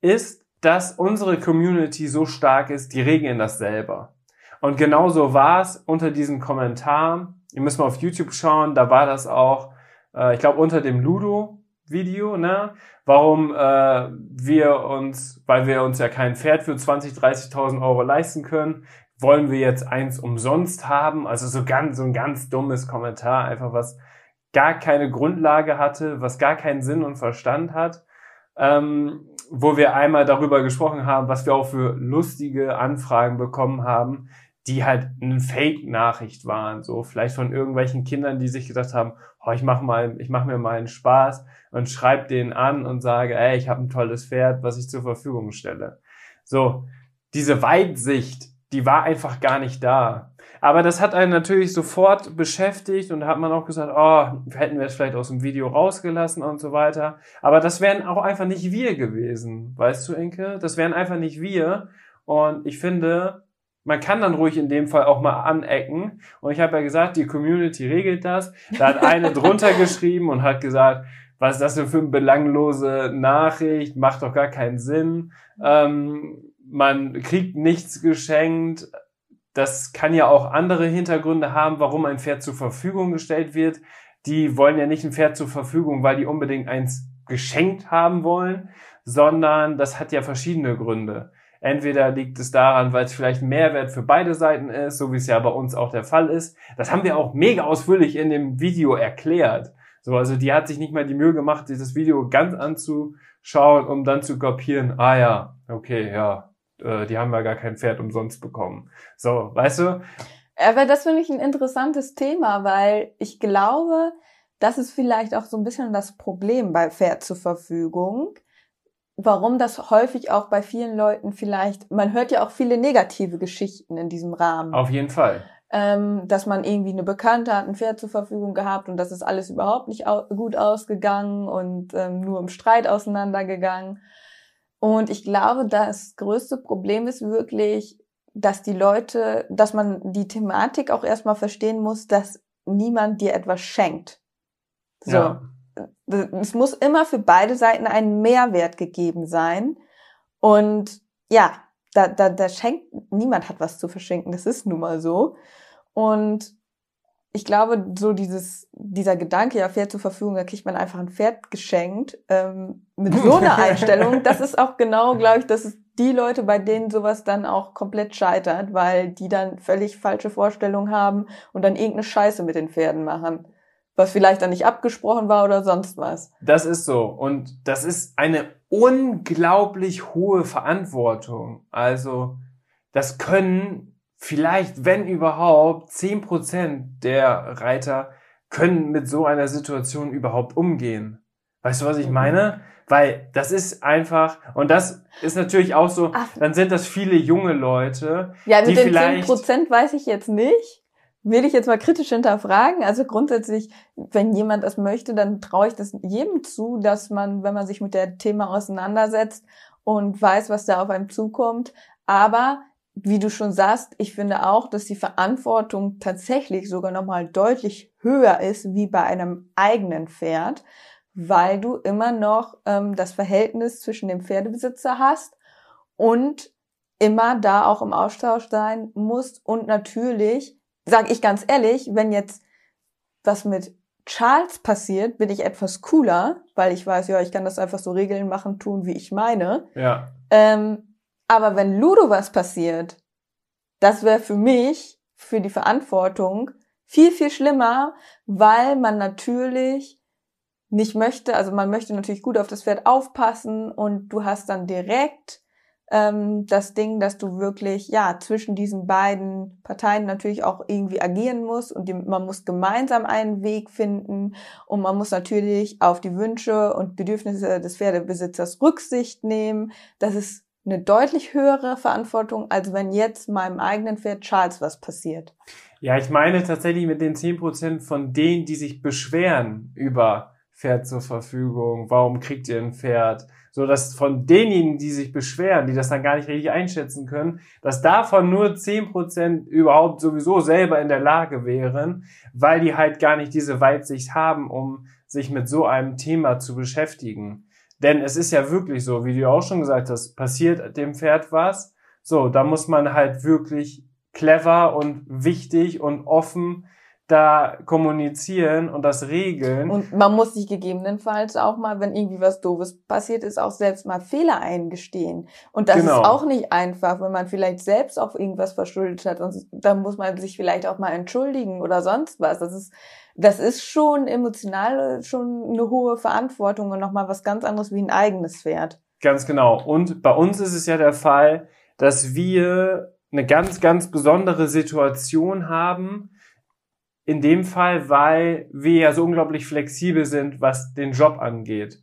S3: ist, dass unsere Community so stark ist, die regeln das selber. Und genauso war es unter diesem Kommentar. Ihr müsst mal auf YouTube schauen, da war das auch, äh, ich glaube, unter dem Ludo-Video, ne? Warum äh, wir uns, weil wir uns ja kein Pferd für 20, 30.000 Euro leisten können, wollen wir jetzt eins umsonst haben? Also so ganz, so ein ganz dummes Kommentar, einfach was gar keine Grundlage hatte, was gar keinen Sinn und Verstand hat. Ähm, wo wir einmal darüber gesprochen haben, was wir auch für lustige Anfragen bekommen haben, die halt eine Fake-Nachricht waren, so vielleicht von irgendwelchen Kindern, die sich gedacht haben, oh, ich mach mal, ich mach mir mal einen Spaß und schreib denen an und sage, ey, ich habe ein tolles Pferd, was ich zur Verfügung stelle. So, diese Weitsicht, die war einfach gar nicht da. Aber das hat einen natürlich sofort beschäftigt und da hat man auch gesagt, oh, hätten wir es vielleicht aus dem Video rausgelassen und so weiter. Aber das wären auch einfach nicht wir gewesen, weißt du, Inke? Das wären einfach nicht wir. Und ich finde, man kann dann ruhig in dem Fall auch mal anecken. Und ich habe ja gesagt, die Community regelt das. Da hat eine drunter geschrieben und hat gesagt, was ist das denn für eine belanglose Nachricht? Macht doch gar keinen Sinn. Ähm, man kriegt nichts geschenkt. Das kann ja auch andere Hintergründe haben, warum ein Pferd zur Verfügung gestellt wird. Die wollen ja nicht ein Pferd zur Verfügung, weil die unbedingt eins geschenkt haben wollen, sondern das hat ja verschiedene Gründe. Entweder liegt es daran, weil es vielleicht Mehrwert für beide Seiten ist, so wie es ja bei uns auch der Fall ist. Das haben wir auch mega ausführlich in dem Video erklärt. So, also die hat sich nicht mal die Mühe gemacht, dieses Video ganz anzuschauen, um dann zu kopieren. Ah ja, okay, ja, äh, die haben ja gar kein Pferd umsonst bekommen. So, weißt du?
S1: Aber das finde ich ein interessantes Thema, weil ich glaube, das ist vielleicht auch so ein bisschen das Problem bei Pferd zur Verfügung. Warum das häufig auch bei vielen Leuten vielleicht, man hört ja auch viele negative Geschichten in diesem Rahmen.
S3: Auf jeden Fall.
S1: Ähm, dass man irgendwie eine Bekannte hat ein Pferd zur Verfügung gehabt und das ist alles überhaupt nicht au gut ausgegangen und ähm, nur im Streit auseinandergegangen. Und ich glaube, das größte Problem ist wirklich, dass die Leute, dass man die Thematik auch erstmal verstehen muss, dass niemand dir etwas schenkt. So. Ja. Es muss immer für beide Seiten ein Mehrwert gegeben sein. Und ja, da, da, da schenkt, niemand hat was zu verschenken. Das ist nun mal so. Und ich glaube, so dieses, dieser Gedanke, ja, Pferd zur Verfügung, da kriegt man einfach ein Pferd geschenkt, ähm, mit so einer Einstellung, das ist auch genau, glaube ich, das ist die Leute, bei denen sowas dann auch komplett scheitert, weil die dann völlig falsche Vorstellungen haben und dann irgendeine Scheiße mit den Pferden machen. Was vielleicht dann nicht abgesprochen war oder sonst was.
S3: Das ist so. Und das ist eine unglaublich hohe Verantwortung. Also, das können vielleicht, wenn überhaupt, zehn Prozent der Reiter können mit so einer Situation überhaupt umgehen. Weißt du, was ich mhm. meine? Weil das ist einfach, und das ist natürlich auch so, Ach. dann sind das viele junge Leute.
S1: Ja, mit die den zehn Prozent weiß ich jetzt nicht. Will ich jetzt mal kritisch hinterfragen. Also grundsätzlich, wenn jemand das möchte, dann traue ich das jedem zu, dass man, wenn man sich mit der Thema auseinandersetzt und weiß, was da auf einem zukommt. Aber wie du schon sagst, ich finde auch, dass die Verantwortung tatsächlich sogar nochmal deutlich höher ist wie bei einem eigenen Pferd, weil du immer noch ähm, das Verhältnis zwischen dem Pferdebesitzer hast und immer da auch im Austausch sein musst. Und natürlich, sage ich ganz ehrlich, wenn jetzt was mit Charles passiert, bin ich etwas cooler, weil ich weiß, ja, ich kann das einfach so Regeln machen, tun, wie ich meine.
S3: Ja.
S1: Ähm, aber wenn Ludo was passiert, das wäre für mich, für die Verantwortung, viel, viel schlimmer, weil man natürlich nicht möchte, also man möchte natürlich gut auf das Pferd aufpassen und du hast dann direkt ähm, das Ding, dass du wirklich ja zwischen diesen beiden Parteien natürlich auch irgendwie agieren musst und die, man muss gemeinsam einen Weg finden und man muss natürlich auf die Wünsche und Bedürfnisse des Pferdebesitzers Rücksicht nehmen. Das ist eine deutlich höhere Verantwortung, als wenn jetzt meinem eigenen Pferd Charles was passiert.
S3: Ja, ich meine tatsächlich mit den 10% von denen, die sich beschweren über Pferd zur Verfügung, warum kriegt ihr ein Pferd? So dass von denjenigen, die sich beschweren, die das dann gar nicht richtig einschätzen können, dass davon nur 10% überhaupt sowieso selber in der Lage wären, weil die halt gar nicht diese Weitsicht haben, um sich mit so einem Thema zu beschäftigen. Denn es ist ja wirklich so, wie du auch schon gesagt hast, passiert dem Pferd was. So, da muss man halt wirklich clever und wichtig und offen da kommunizieren und das regeln.
S1: Und man muss sich gegebenenfalls auch mal, wenn irgendwie was Doofes passiert ist, auch selbst mal Fehler eingestehen. Und das genau. ist auch nicht einfach, wenn man vielleicht selbst auf irgendwas verschuldet hat. Und dann muss man sich vielleicht auch mal entschuldigen oder sonst was. Das ist das ist schon emotional schon eine hohe Verantwortung und nochmal was ganz anderes wie ein eigenes Pferd.
S3: Ganz genau. Und bei uns ist es ja der Fall, dass wir eine ganz, ganz besondere Situation haben. In dem Fall, weil wir ja so unglaublich flexibel sind, was den Job angeht.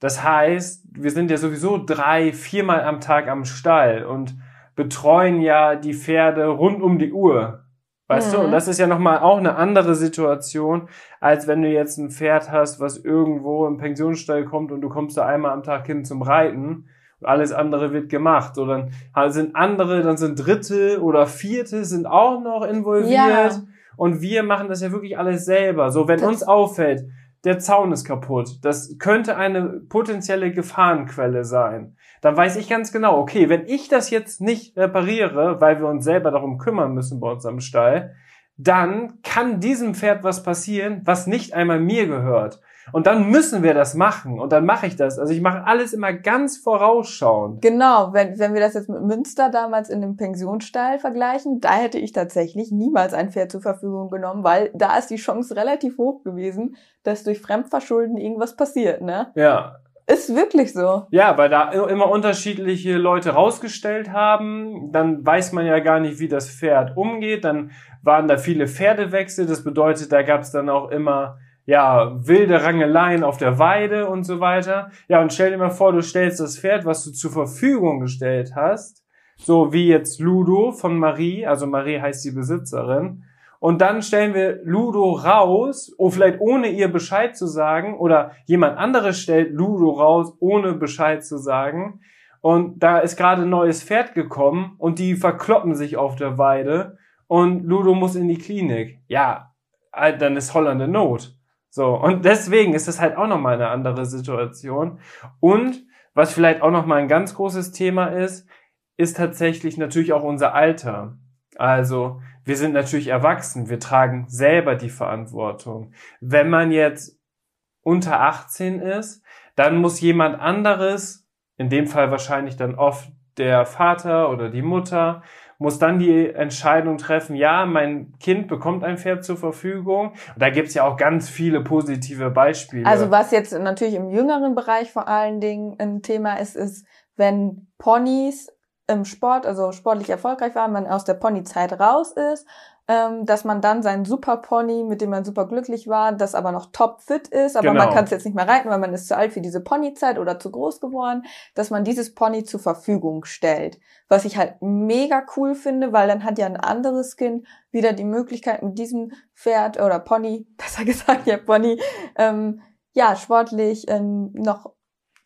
S3: Das heißt, wir sind ja sowieso drei, viermal am Tag am Stall und betreuen ja die Pferde rund um die Uhr. Weißt mhm. du, und das ist ja nochmal auch eine andere Situation, als wenn du jetzt ein Pferd hast, was irgendwo im Pensionsstall kommt und du kommst da einmal am Tag hin zum Reiten und alles andere wird gemacht. So, dann sind andere, dann sind Dritte oder Vierte sind auch noch involviert. Ja. Und wir machen das ja wirklich alles selber. So, wenn das uns auffällt, der Zaun ist kaputt. Das könnte eine potenzielle Gefahrenquelle sein dann weiß ich ganz genau, okay, wenn ich das jetzt nicht repariere, weil wir uns selber darum kümmern müssen bei uns am Stall, dann kann diesem Pferd was passieren, was nicht einmal mir gehört. Und dann müssen wir das machen. Und dann mache ich das. Also ich mache alles immer ganz vorausschauend.
S1: Genau, wenn, wenn wir das jetzt mit Münster damals in dem Pensionsstall vergleichen, da hätte ich tatsächlich niemals ein Pferd zur Verfügung genommen, weil da ist die Chance relativ hoch gewesen, dass durch Fremdverschulden irgendwas passiert, ne?
S3: Ja,
S1: ist wirklich so.
S3: Ja, weil da immer unterschiedliche Leute rausgestellt haben. Dann weiß man ja gar nicht, wie das Pferd umgeht. Dann waren da viele Pferdewechsel. Das bedeutet, da gab es dann auch immer ja wilde Rangeleien auf der Weide und so weiter. Ja, und stell dir mal vor, du stellst das Pferd, was du zur Verfügung gestellt hast, so wie jetzt Ludo von Marie, also Marie heißt die Besitzerin, und dann stellen wir Ludo raus, oh, vielleicht ohne ihr Bescheid zu sagen, oder jemand anderes stellt Ludo raus, ohne Bescheid zu sagen. Und da ist gerade ein neues Pferd gekommen und die verkloppen sich auf der Weide und Ludo muss in die Klinik. Ja, dann ist Holland in Not. So, und deswegen ist das halt auch nochmal eine andere Situation. Und was vielleicht auch nochmal ein ganz großes Thema ist, ist tatsächlich natürlich auch unser Alter. Also, wir sind natürlich erwachsen, wir tragen selber die Verantwortung. Wenn man jetzt unter 18 ist, dann muss jemand anderes, in dem Fall wahrscheinlich dann oft der Vater oder die Mutter, muss dann die Entscheidung treffen, ja, mein Kind bekommt ein Pferd zur Verfügung. Und da gibt's ja auch ganz viele positive Beispiele.
S1: Also was jetzt natürlich im jüngeren Bereich vor allen Dingen ein Thema ist, ist, wenn Ponys im Sport, also sportlich erfolgreich war, man aus der Ponyzeit raus ist, ähm, dass man dann seinen Super Pony, mit dem man super glücklich war, das aber noch top fit ist, aber genau. man kann es jetzt nicht mehr reiten, weil man ist zu alt für diese Ponyzeit oder zu groß geworden, dass man dieses Pony zur Verfügung stellt. Was ich halt mega cool finde, weil dann hat ja ein anderes Kind wieder die Möglichkeit, mit diesem Pferd oder Pony, besser gesagt ja Pony, ähm, ja, sportlich ähm, noch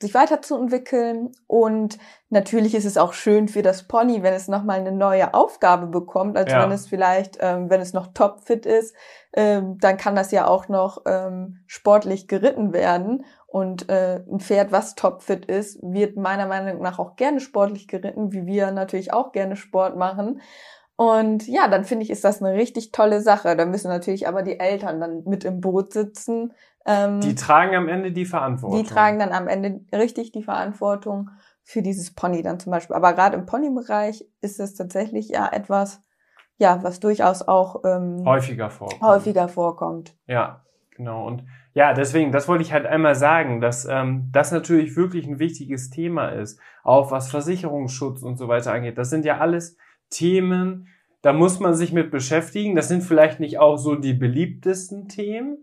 S1: sich weiterzuentwickeln. Und natürlich ist es auch schön für das Pony, wenn es nochmal eine neue Aufgabe bekommt, als ja. wenn es vielleicht, ähm, wenn es noch topfit ist, ähm, dann kann das ja auch noch ähm, sportlich geritten werden. Und äh, ein Pferd, was topfit ist, wird meiner Meinung nach auch gerne sportlich geritten, wie wir natürlich auch gerne Sport machen. Und ja, dann finde ich, ist das eine richtig tolle Sache. Da müssen natürlich aber die Eltern dann mit im Boot sitzen,
S3: ähm, die tragen am Ende die Verantwortung.
S1: Die tragen dann am Ende richtig die Verantwortung für dieses Pony dann zum Beispiel. Aber gerade im Ponybereich ist es tatsächlich ja etwas, ja, was durchaus auch ähm,
S3: häufiger vorkommt.
S1: Häufiger vorkommt.
S3: Ja, genau. Und ja, deswegen, das wollte ich halt einmal sagen, dass ähm, das natürlich wirklich ein wichtiges Thema ist, auch was Versicherungsschutz und so weiter angeht. Das sind ja alles Themen, da muss man sich mit beschäftigen. Das sind vielleicht nicht auch so die beliebtesten Themen,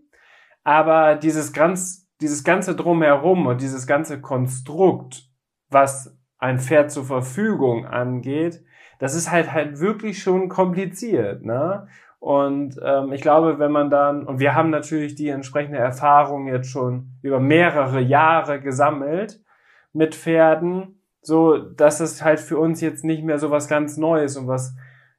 S3: aber dieses ganz, dieses ganze Drumherum und dieses ganze Konstrukt, was ein Pferd zur Verfügung angeht, das ist halt halt wirklich schon kompliziert, ne? Und ähm, ich glaube, wenn man dann, und wir haben natürlich die entsprechende Erfahrung jetzt schon über mehrere Jahre gesammelt mit Pferden, so dass es halt für uns jetzt nicht mehr so was ganz Neues und was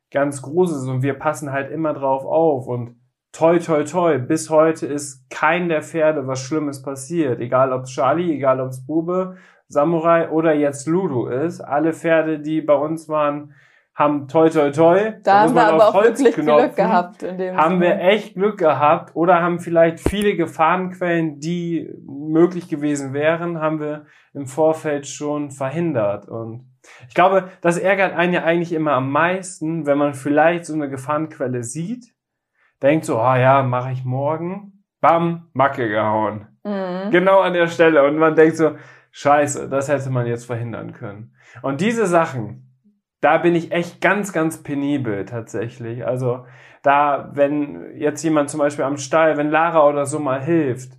S3: ganz Großes und wir passen halt immer drauf auf und toi toi toi, bis heute ist kein der Pferde was Schlimmes passiert, egal ob es Charlie, egal ob es Bube, Samurai oder jetzt Ludo ist. Alle Pferde, die bei uns waren, haben toi toi toi.
S1: Da, da haben wir aber auch wirklich Glück gehabt. In dem
S3: haben Sinne. wir echt Glück gehabt oder haben vielleicht viele Gefahrenquellen, die möglich gewesen wären, haben wir im Vorfeld schon verhindert. Und ich glaube, das ärgert einen ja eigentlich immer am meisten, wenn man vielleicht so eine Gefahrenquelle sieht, denkt so, ah ja, mache ich morgen, bam, Macke gehauen. Mhm. Genau an der Stelle. Und man denkt so, scheiße, das hätte man jetzt verhindern können. Und diese Sachen, da bin ich echt ganz, ganz penibel tatsächlich. Also da, wenn jetzt jemand zum Beispiel am Stall, wenn Lara oder so mal hilft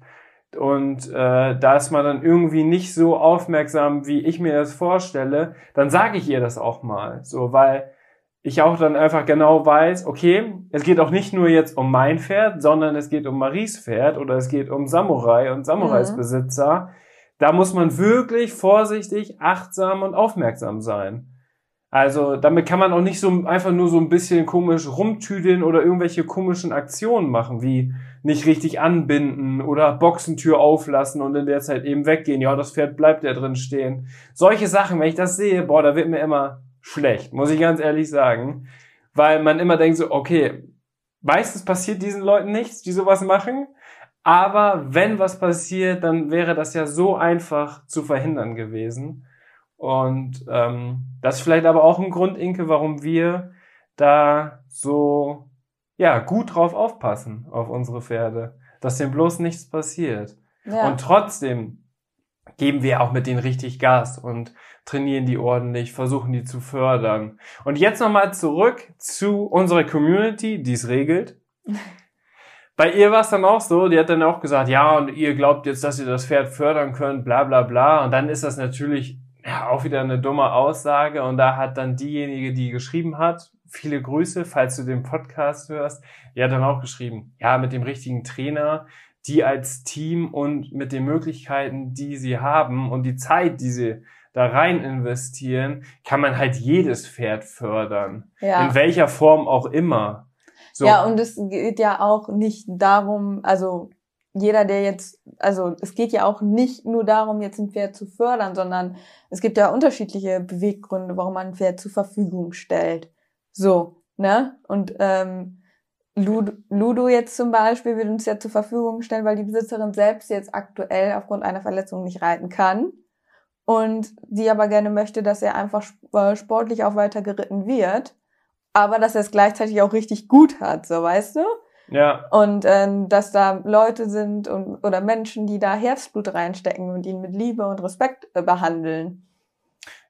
S3: und äh, da ist man dann irgendwie nicht so aufmerksam, wie ich mir das vorstelle, dann sage ich ihr das auch mal. So, weil ich auch dann einfach genau weiß, okay, es geht auch nicht nur jetzt um mein Pferd, sondern es geht um Maries Pferd oder es geht um Samurai und Samuraisbesitzer. Mhm. Da muss man wirklich vorsichtig, achtsam und aufmerksam sein. Also damit kann man auch nicht so einfach nur so ein bisschen komisch rumtüdeln oder irgendwelche komischen Aktionen machen, wie nicht richtig anbinden oder Boxentür auflassen und in der Zeit eben weggehen. Ja, das Pferd bleibt ja drin stehen. Solche Sachen, wenn ich das sehe, boah, da wird mir immer schlecht, muss ich ganz ehrlich sagen. Weil man immer denkt so, okay, meistens passiert diesen Leuten nichts, die sowas machen. Aber wenn was passiert, dann wäre das ja so einfach zu verhindern gewesen. Und ähm, das ist vielleicht aber auch ein Grund, Inke, warum wir da so ja gut drauf aufpassen auf unsere Pferde, dass dem bloß nichts passiert. Ja. Und trotzdem geben wir auch mit denen richtig Gas und trainieren die ordentlich, versuchen die zu fördern. Und jetzt nochmal zurück zu unserer Community, die es regelt. Bei ihr war es dann auch so, die hat dann auch gesagt, ja, und ihr glaubt jetzt, dass ihr das Pferd fördern könnt, bla bla bla. Und dann ist das natürlich ja, auch wieder eine dumme Aussage. Und da hat dann diejenige, die geschrieben hat, viele Grüße, falls du den Podcast hörst, die hat dann auch geschrieben, ja, mit dem richtigen Trainer, die als Team und mit den Möglichkeiten, die sie haben und die Zeit, die sie da rein investieren, kann man halt jedes Pferd fördern. Ja. In welcher Form auch immer.
S1: So. Ja, und es geht ja auch nicht darum, also jeder, der jetzt, also es geht ja auch nicht nur darum, jetzt ein Pferd zu fördern, sondern es gibt ja unterschiedliche Beweggründe, warum man ein Pferd zur Verfügung stellt. So, ne? Und ähm, Ludo, jetzt zum Beispiel wird uns ja zur Verfügung stellen, weil die Besitzerin selbst jetzt aktuell aufgrund einer Verletzung nicht reiten kann. Und sie aber gerne möchte, dass er einfach äh, sportlich auch weiter geritten wird, aber dass er es gleichzeitig auch richtig gut hat, so weißt du?
S3: Ja.
S1: Und ähm, dass da Leute sind und, oder Menschen, die da Herzblut reinstecken und ihn mit Liebe und Respekt äh, behandeln.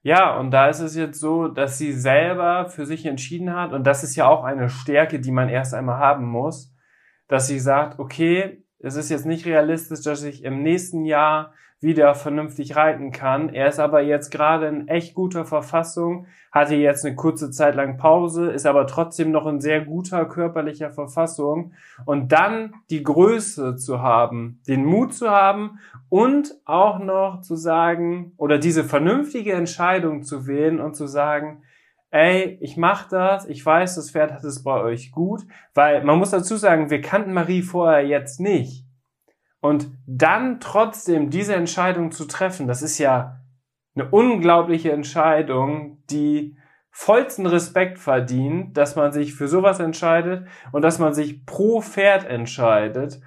S3: Ja, und da ist es jetzt so, dass sie selber für sich entschieden hat, und das ist ja auch eine Stärke, die man erst einmal haben muss, dass sie sagt, okay, es ist jetzt nicht realistisch, dass ich im nächsten Jahr wieder vernünftig reiten kann. Er ist aber jetzt gerade in echt guter Verfassung, hatte jetzt eine kurze Zeit lang Pause, ist aber trotzdem noch in sehr guter körperlicher Verfassung. Und dann die Größe zu haben, den Mut zu haben und auch noch zu sagen oder diese vernünftige Entscheidung zu wählen und zu sagen, ey, ich mach das, ich weiß, das Pferd hat es bei euch gut, weil man muss dazu sagen, wir kannten Marie vorher jetzt nicht. Und dann trotzdem diese Entscheidung zu treffen, das ist ja eine unglaubliche Entscheidung, die vollsten Respekt verdient, dass man sich für sowas entscheidet und dass man sich pro Pferd entscheidet,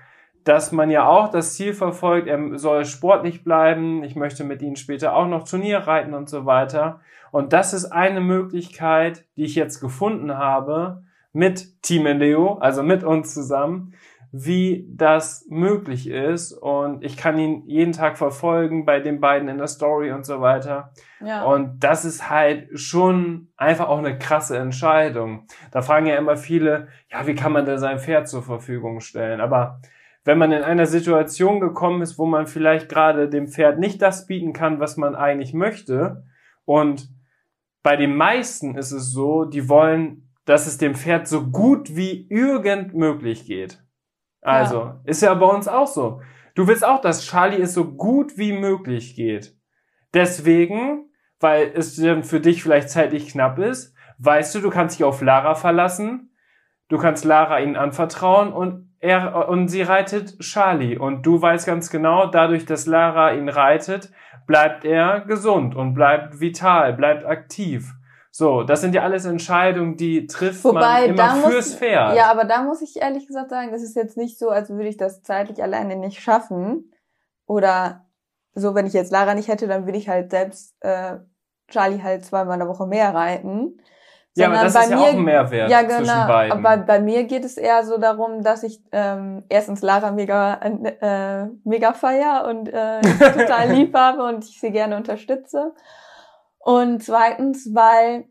S3: dass man ja auch das Ziel verfolgt, er soll sportlich bleiben, ich möchte mit ihnen später auch noch Turnier reiten und so weiter. Und das ist eine Möglichkeit, die ich jetzt gefunden habe mit Team Leo, also mit uns zusammen, wie das möglich ist. Und ich kann ihn jeden Tag verfolgen bei den beiden in der Story und so weiter. Ja. Und das ist halt schon einfach auch eine krasse Entscheidung. Da fragen ja immer viele, ja, wie kann man denn sein Pferd zur Verfügung stellen? Aber wenn man in einer Situation gekommen ist, wo man vielleicht gerade dem Pferd nicht das bieten kann, was man eigentlich möchte, Und bei den meisten ist es so, die wollen, dass es dem Pferd so gut wie irgend möglich geht. Also, ja. ist ja bei uns auch so. Du willst auch, dass Charlie es so gut wie möglich geht. Deswegen, weil es für dich vielleicht zeitlich knapp ist, weißt du, du kannst dich auf Lara verlassen. Du kannst Lara ihnen anvertrauen und er, und sie reitet Charlie. Und du weißt ganz genau, dadurch, dass Lara ihn reitet, bleibt er gesund und bleibt vital, bleibt aktiv. So, das sind ja alles Entscheidungen, die trifft Wobei, man immer fürs
S1: muss,
S3: Pferd.
S1: Ja, aber da muss ich ehrlich gesagt sagen, das ist jetzt nicht so, als würde ich das zeitlich alleine nicht schaffen. Oder so, wenn ich jetzt Lara nicht hätte, dann würde ich halt selbst äh, Charlie halt zweimal in der Woche mehr reiten.
S3: Ja, aber das ist ja mir, auch ein Mehrwert ja, genau, zwischen beiden.
S1: Aber bei mir geht es eher so darum, dass ich ähm, erstens Lara mega äh, mega feier und äh, total lieb habe und ich sie gerne unterstütze. Und zweitens, weil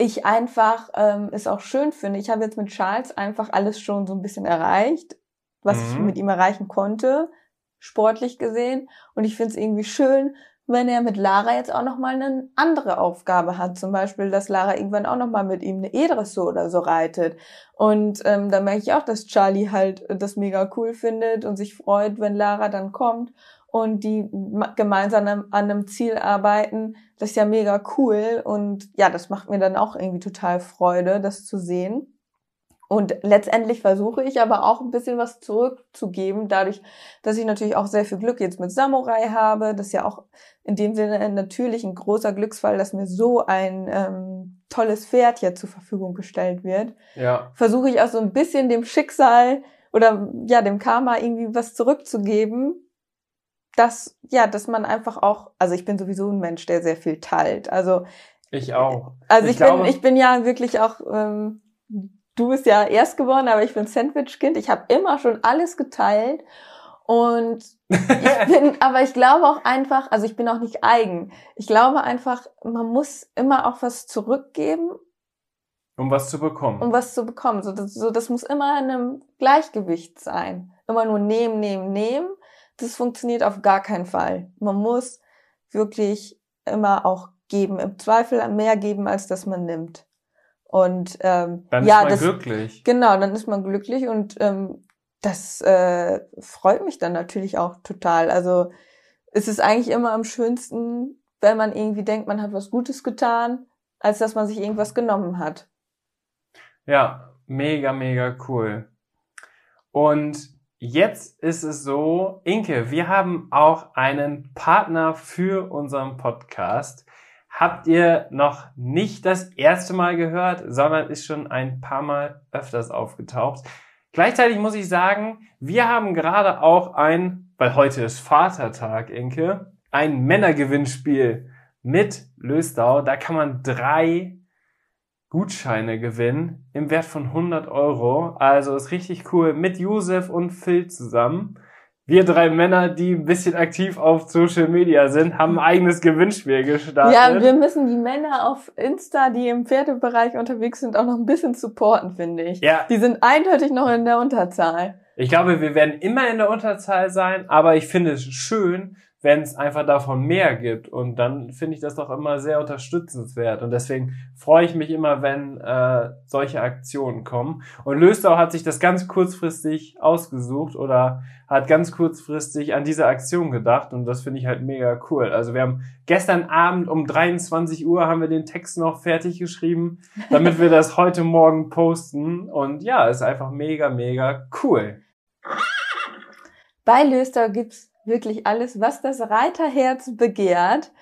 S1: ich einfach ähm, es auch schön finde. Ich habe jetzt mit Charles einfach alles schon so ein bisschen erreicht, was mhm. ich mit ihm erreichen konnte, sportlich gesehen. Und ich finde es irgendwie schön, wenn er mit Lara jetzt auch nochmal eine andere Aufgabe hat. Zum Beispiel, dass Lara irgendwann auch nochmal mit ihm eine E-Dressur oder so reitet. Und ähm, da merke ich auch, dass Charlie halt das mega cool findet und sich freut, wenn Lara dann kommt und die gemeinsam an einem Ziel arbeiten. Das ist ja mega cool und ja, das macht mir dann auch irgendwie total Freude, das zu sehen. Und letztendlich versuche ich aber auch ein bisschen was zurückzugeben, dadurch, dass ich natürlich auch sehr viel Glück jetzt mit Samurai habe. Das ist ja auch in dem Sinne natürlich ein großer Glücksfall, dass mir so ein ähm, tolles Pferd hier zur Verfügung gestellt wird.
S3: Ja.
S1: Versuche ich auch so ein bisschen dem Schicksal oder ja dem Karma irgendwie was zurückzugeben, dass, ja, dass man einfach auch, also ich bin sowieso ein Mensch, der sehr viel teilt. Also
S3: ich auch.
S1: Also ich, ich bin, ich bin ja wirklich auch, ähm, du bist ja erst geboren, aber ich bin Sandwich-Kind. Ich habe immer schon alles geteilt. Und ich bin, aber ich glaube auch einfach, also ich bin auch nicht eigen. Ich glaube einfach, man muss immer auch was zurückgeben.
S3: Um was zu bekommen.
S1: Um was zu bekommen. So das, so, das muss immer in einem Gleichgewicht sein. Immer nur nehmen, nehmen, nehmen das funktioniert auf gar keinen Fall. Man muss wirklich immer auch geben. Im Zweifel mehr geben, als dass man nimmt. Und ähm,
S3: dann
S1: ja,
S3: ist man
S1: das,
S3: glücklich.
S1: Genau, dann ist man glücklich und ähm, das äh, freut mich dann natürlich auch total. Also es ist eigentlich immer am schönsten, wenn man irgendwie denkt, man hat was Gutes getan, als dass man sich irgendwas genommen hat.
S3: Ja, mega, mega cool. Und Jetzt ist es so, Inke, wir haben auch einen Partner für unseren Podcast. Habt ihr noch nicht das erste Mal gehört, sondern ist schon ein paar Mal öfters aufgetaucht. Gleichzeitig muss ich sagen, wir haben gerade auch ein, weil heute ist Vatertag, Inke, ein Männergewinnspiel mit Lösdau. Da kann man drei Gutscheine gewinnen im Wert von 100 Euro. Also ist richtig cool mit Josef und Phil zusammen. Wir drei Männer, die ein bisschen aktiv auf Social Media sind, haben ein eigenes Gewinnspiel gestartet.
S1: Ja, wir müssen die Männer auf Insta, die im Pferdebereich unterwegs sind, auch noch ein bisschen supporten, finde ich.
S3: Ja.
S1: Die sind eindeutig noch in der Unterzahl.
S3: Ich glaube, wir werden immer in der Unterzahl sein, aber ich finde es schön, wenn es einfach davon mehr gibt. Und dann finde ich das doch immer sehr unterstützenswert. Und deswegen freue ich mich immer, wenn äh, solche Aktionen kommen. Und Löstau hat sich das ganz kurzfristig ausgesucht oder hat ganz kurzfristig an diese Aktion gedacht. Und das finde ich halt mega cool. Also wir haben gestern Abend um 23 Uhr haben wir den Text noch fertig geschrieben, damit wir das heute Morgen posten. Und ja, ist einfach mega, mega cool.
S1: Bei Löstau gibt's wirklich alles, was das Reiterherz begehrt.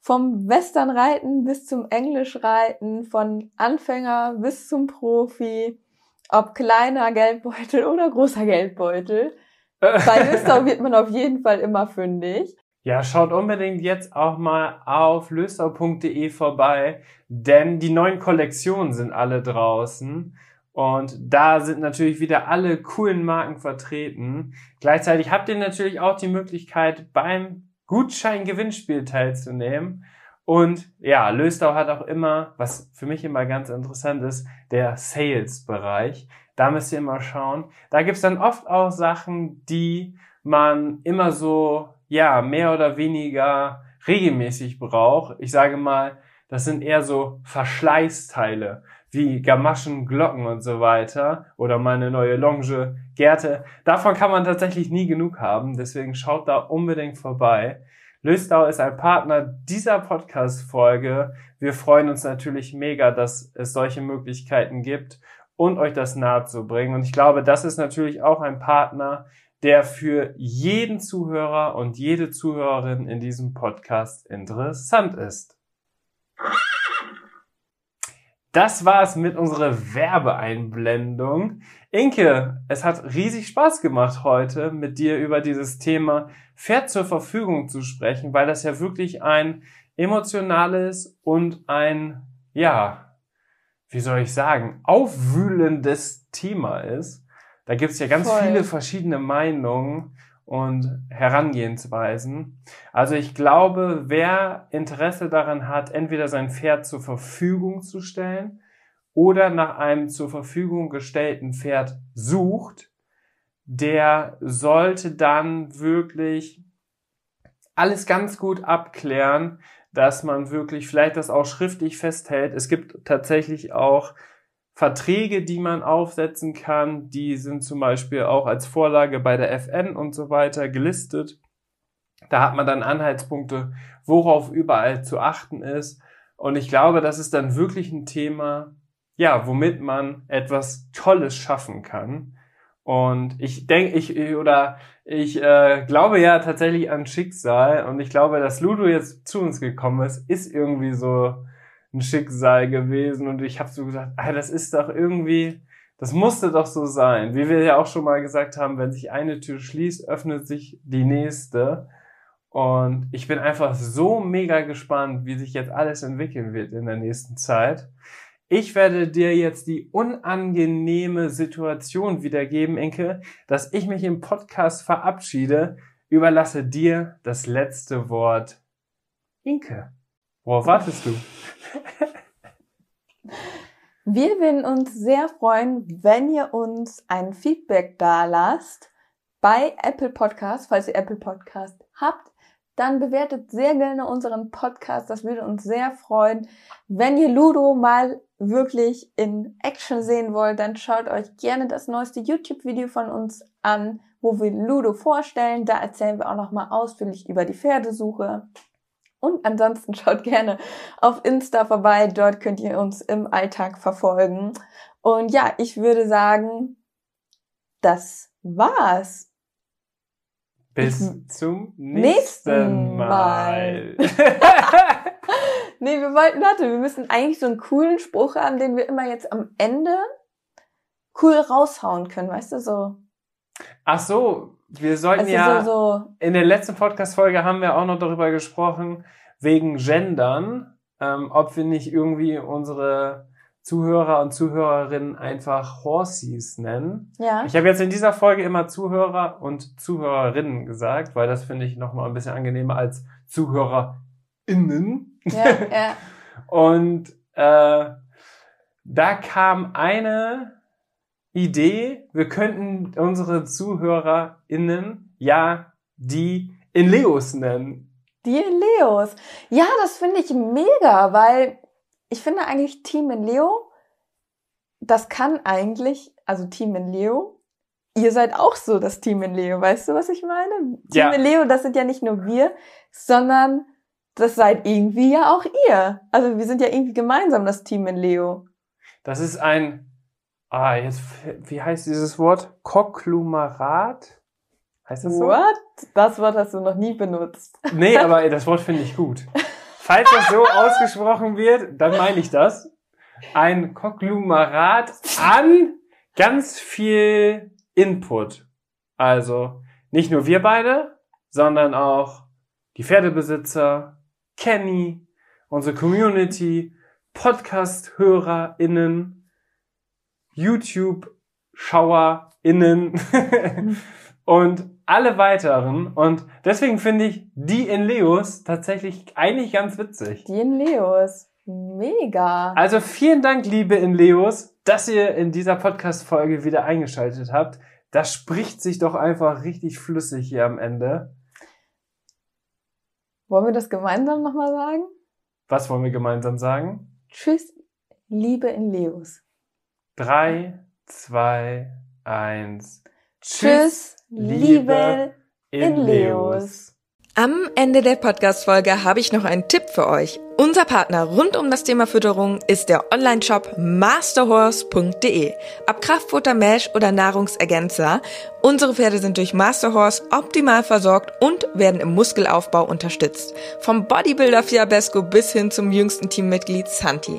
S1: Vom Westernreiten bis zum Englischreiten, von Anfänger bis zum Profi, ob kleiner Geldbeutel oder großer Geldbeutel. Bei Löstau wird man auf jeden Fall immer fündig.
S3: Ja, schaut unbedingt jetzt auch mal auf löstau.de vorbei, denn die neuen Kollektionen sind alle draußen. Und da sind natürlich wieder alle coolen Marken vertreten. Gleichzeitig habt ihr natürlich auch die Möglichkeit, beim Gutschein-Gewinnspiel teilzunehmen. Und ja, Löstau hat auch immer, was für mich immer ganz interessant ist, der Sales-Bereich. Da müsst ihr immer schauen. Da gibt's dann oft auch Sachen, die man immer so, ja, mehr oder weniger regelmäßig brauche. Ich sage mal, das sind eher so Verschleißteile wie Gamaschen, Glocken und so weiter oder meine neue Longe, Gärte. Davon kann man tatsächlich nie genug haben, deswegen schaut da unbedingt vorbei. Löstau ist ein Partner dieser Podcast-Folge. Wir freuen uns natürlich mega, dass es solche Möglichkeiten gibt und euch das nahe zu bringen. Und ich glaube, das ist natürlich auch ein Partner, der für jeden Zuhörer und jede Zuhörerin in diesem Podcast interessant ist. Das war's mit unserer Werbeeinblendung. Inke, es hat riesig Spaß gemacht heute mit dir über dieses Thema Pferd zur Verfügung zu sprechen, weil das ja wirklich ein emotionales und ein, ja, wie soll ich sagen, aufwühlendes Thema ist. Da gibt's ja ganz Voll. viele verschiedene Meinungen und Herangehensweisen. Also ich glaube, wer Interesse daran hat, entweder sein Pferd zur Verfügung zu stellen oder nach einem zur Verfügung gestellten Pferd sucht, der sollte dann wirklich alles ganz gut abklären, dass man wirklich vielleicht das auch schriftlich festhält. Es gibt tatsächlich auch Verträge, die man aufsetzen kann, die sind zum Beispiel auch als Vorlage bei der FN und so weiter gelistet. Da hat man dann Anhaltspunkte, worauf überall zu achten ist. Und ich glaube, das ist dann wirklich ein Thema, ja, womit man etwas Tolles schaffen kann. Und ich denke, ich oder ich äh, glaube ja tatsächlich an Schicksal und ich glaube, dass Ludo jetzt zu uns gekommen ist, ist irgendwie so ein Schicksal gewesen und ich habe so gesagt, ah, das ist doch irgendwie, das musste doch so sein. Wie wir ja auch schon mal gesagt haben, wenn sich eine Tür schließt, öffnet sich die nächste. Und ich bin einfach so mega gespannt, wie sich jetzt alles entwickeln wird in der nächsten Zeit. Ich werde dir jetzt die unangenehme Situation wiedergeben, Inke, dass ich mich im Podcast verabschiede. Überlasse dir das letzte Wort. Inke, worauf wartest du?
S1: Wir würden uns sehr freuen, wenn ihr uns ein Feedback da lasst bei Apple Podcast. Falls ihr Apple Podcast habt, dann bewertet sehr gerne unseren Podcast. Das würde uns sehr freuen. Wenn ihr Ludo mal wirklich in Action sehen wollt, dann schaut euch gerne das neueste YouTube-Video von uns an, wo wir Ludo vorstellen. Da erzählen wir auch nochmal ausführlich über die Pferdesuche. Und ansonsten schaut gerne auf Insta vorbei. Dort könnt ihr uns im Alltag verfolgen. Und ja, ich würde sagen, das war's.
S3: Bis ich zum nächsten Mal.
S1: nee, wir wollten, warte, wir müssen eigentlich so einen coolen Spruch haben, den wir immer jetzt am Ende cool raushauen können, weißt du, so.
S3: Ach so, wir sollten also ja, so, so in der letzten Podcast-Folge haben wir auch noch darüber gesprochen, wegen Gendern, ähm, ob wir nicht irgendwie unsere Zuhörer und Zuhörerinnen einfach Horsies nennen. Ja. Ich habe jetzt in dieser Folge immer Zuhörer und Zuhörerinnen gesagt, weil das finde ich nochmal ein bisschen angenehmer als ZuhörerInnen. Ja, ja. und äh, da kam eine Idee, wir könnten unsere ZuhörerInnen ja die in Leos nennen.
S1: Die in Leos. Ja, das finde ich mega, weil ich finde eigentlich Team in Leo, das kann eigentlich, also Team in Leo, ihr seid auch so das Team in Leo, weißt du, was ich meine? Ja. Team in Leo, das sind ja nicht nur wir, sondern das seid irgendwie ja auch ihr. Also wir sind ja irgendwie gemeinsam das Team in Leo.
S3: Das ist ein Ah, jetzt, wie heißt dieses Wort? Kokklumerat?
S1: Heißt das so? What? Das Wort hast du noch nie benutzt.
S3: Nee, aber das Wort finde ich gut. Falls das so ausgesprochen wird, dann meine ich das. Ein Kokklumerat an ganz viel Input. Also nicht nur wir beide, sondern auch die Pferdebesitzer, Kenny, unsere Community, Podcast-HörerInnen, YouTube-SchauerInnen und alle weiteren. Und deswegen finde ich die in Leos tatsächlich eigentlich ganz witzig.
S1: Die in Leos. Mega.
S3: Also vielen Dank, liebe in Leos, dass ihr in dieser Podcast-Folge wieder eingeschaltet habt. Das spricht sich doch einfach richtig flüssig hier am Ende.
S4: Wollen wir das gemeinsam nochmal sagen?
S3: Was wollen wir gemeinsam sagen?
S4: Tschüss, Liebe in Leos.
S3: Drei, zwei, eins.
S4: Tschüss, Liebe in Leos.
S1: Am Ende der Podcast-Folge habe ich noch einen Tipp für euch. Unser Partner rund um das Thema Fütterung ist der Online-Shop masterhorse.de. Ob Kraftfutter, Mesh oder Nahrungsergänzer, unsere Pferde sind durch Masterhorse optimal versorgt und werden im Muskelaufbau unterstützt. Vom Bodybuilder Fiabesco bis hin zum jüngsten Teammitglied Santi.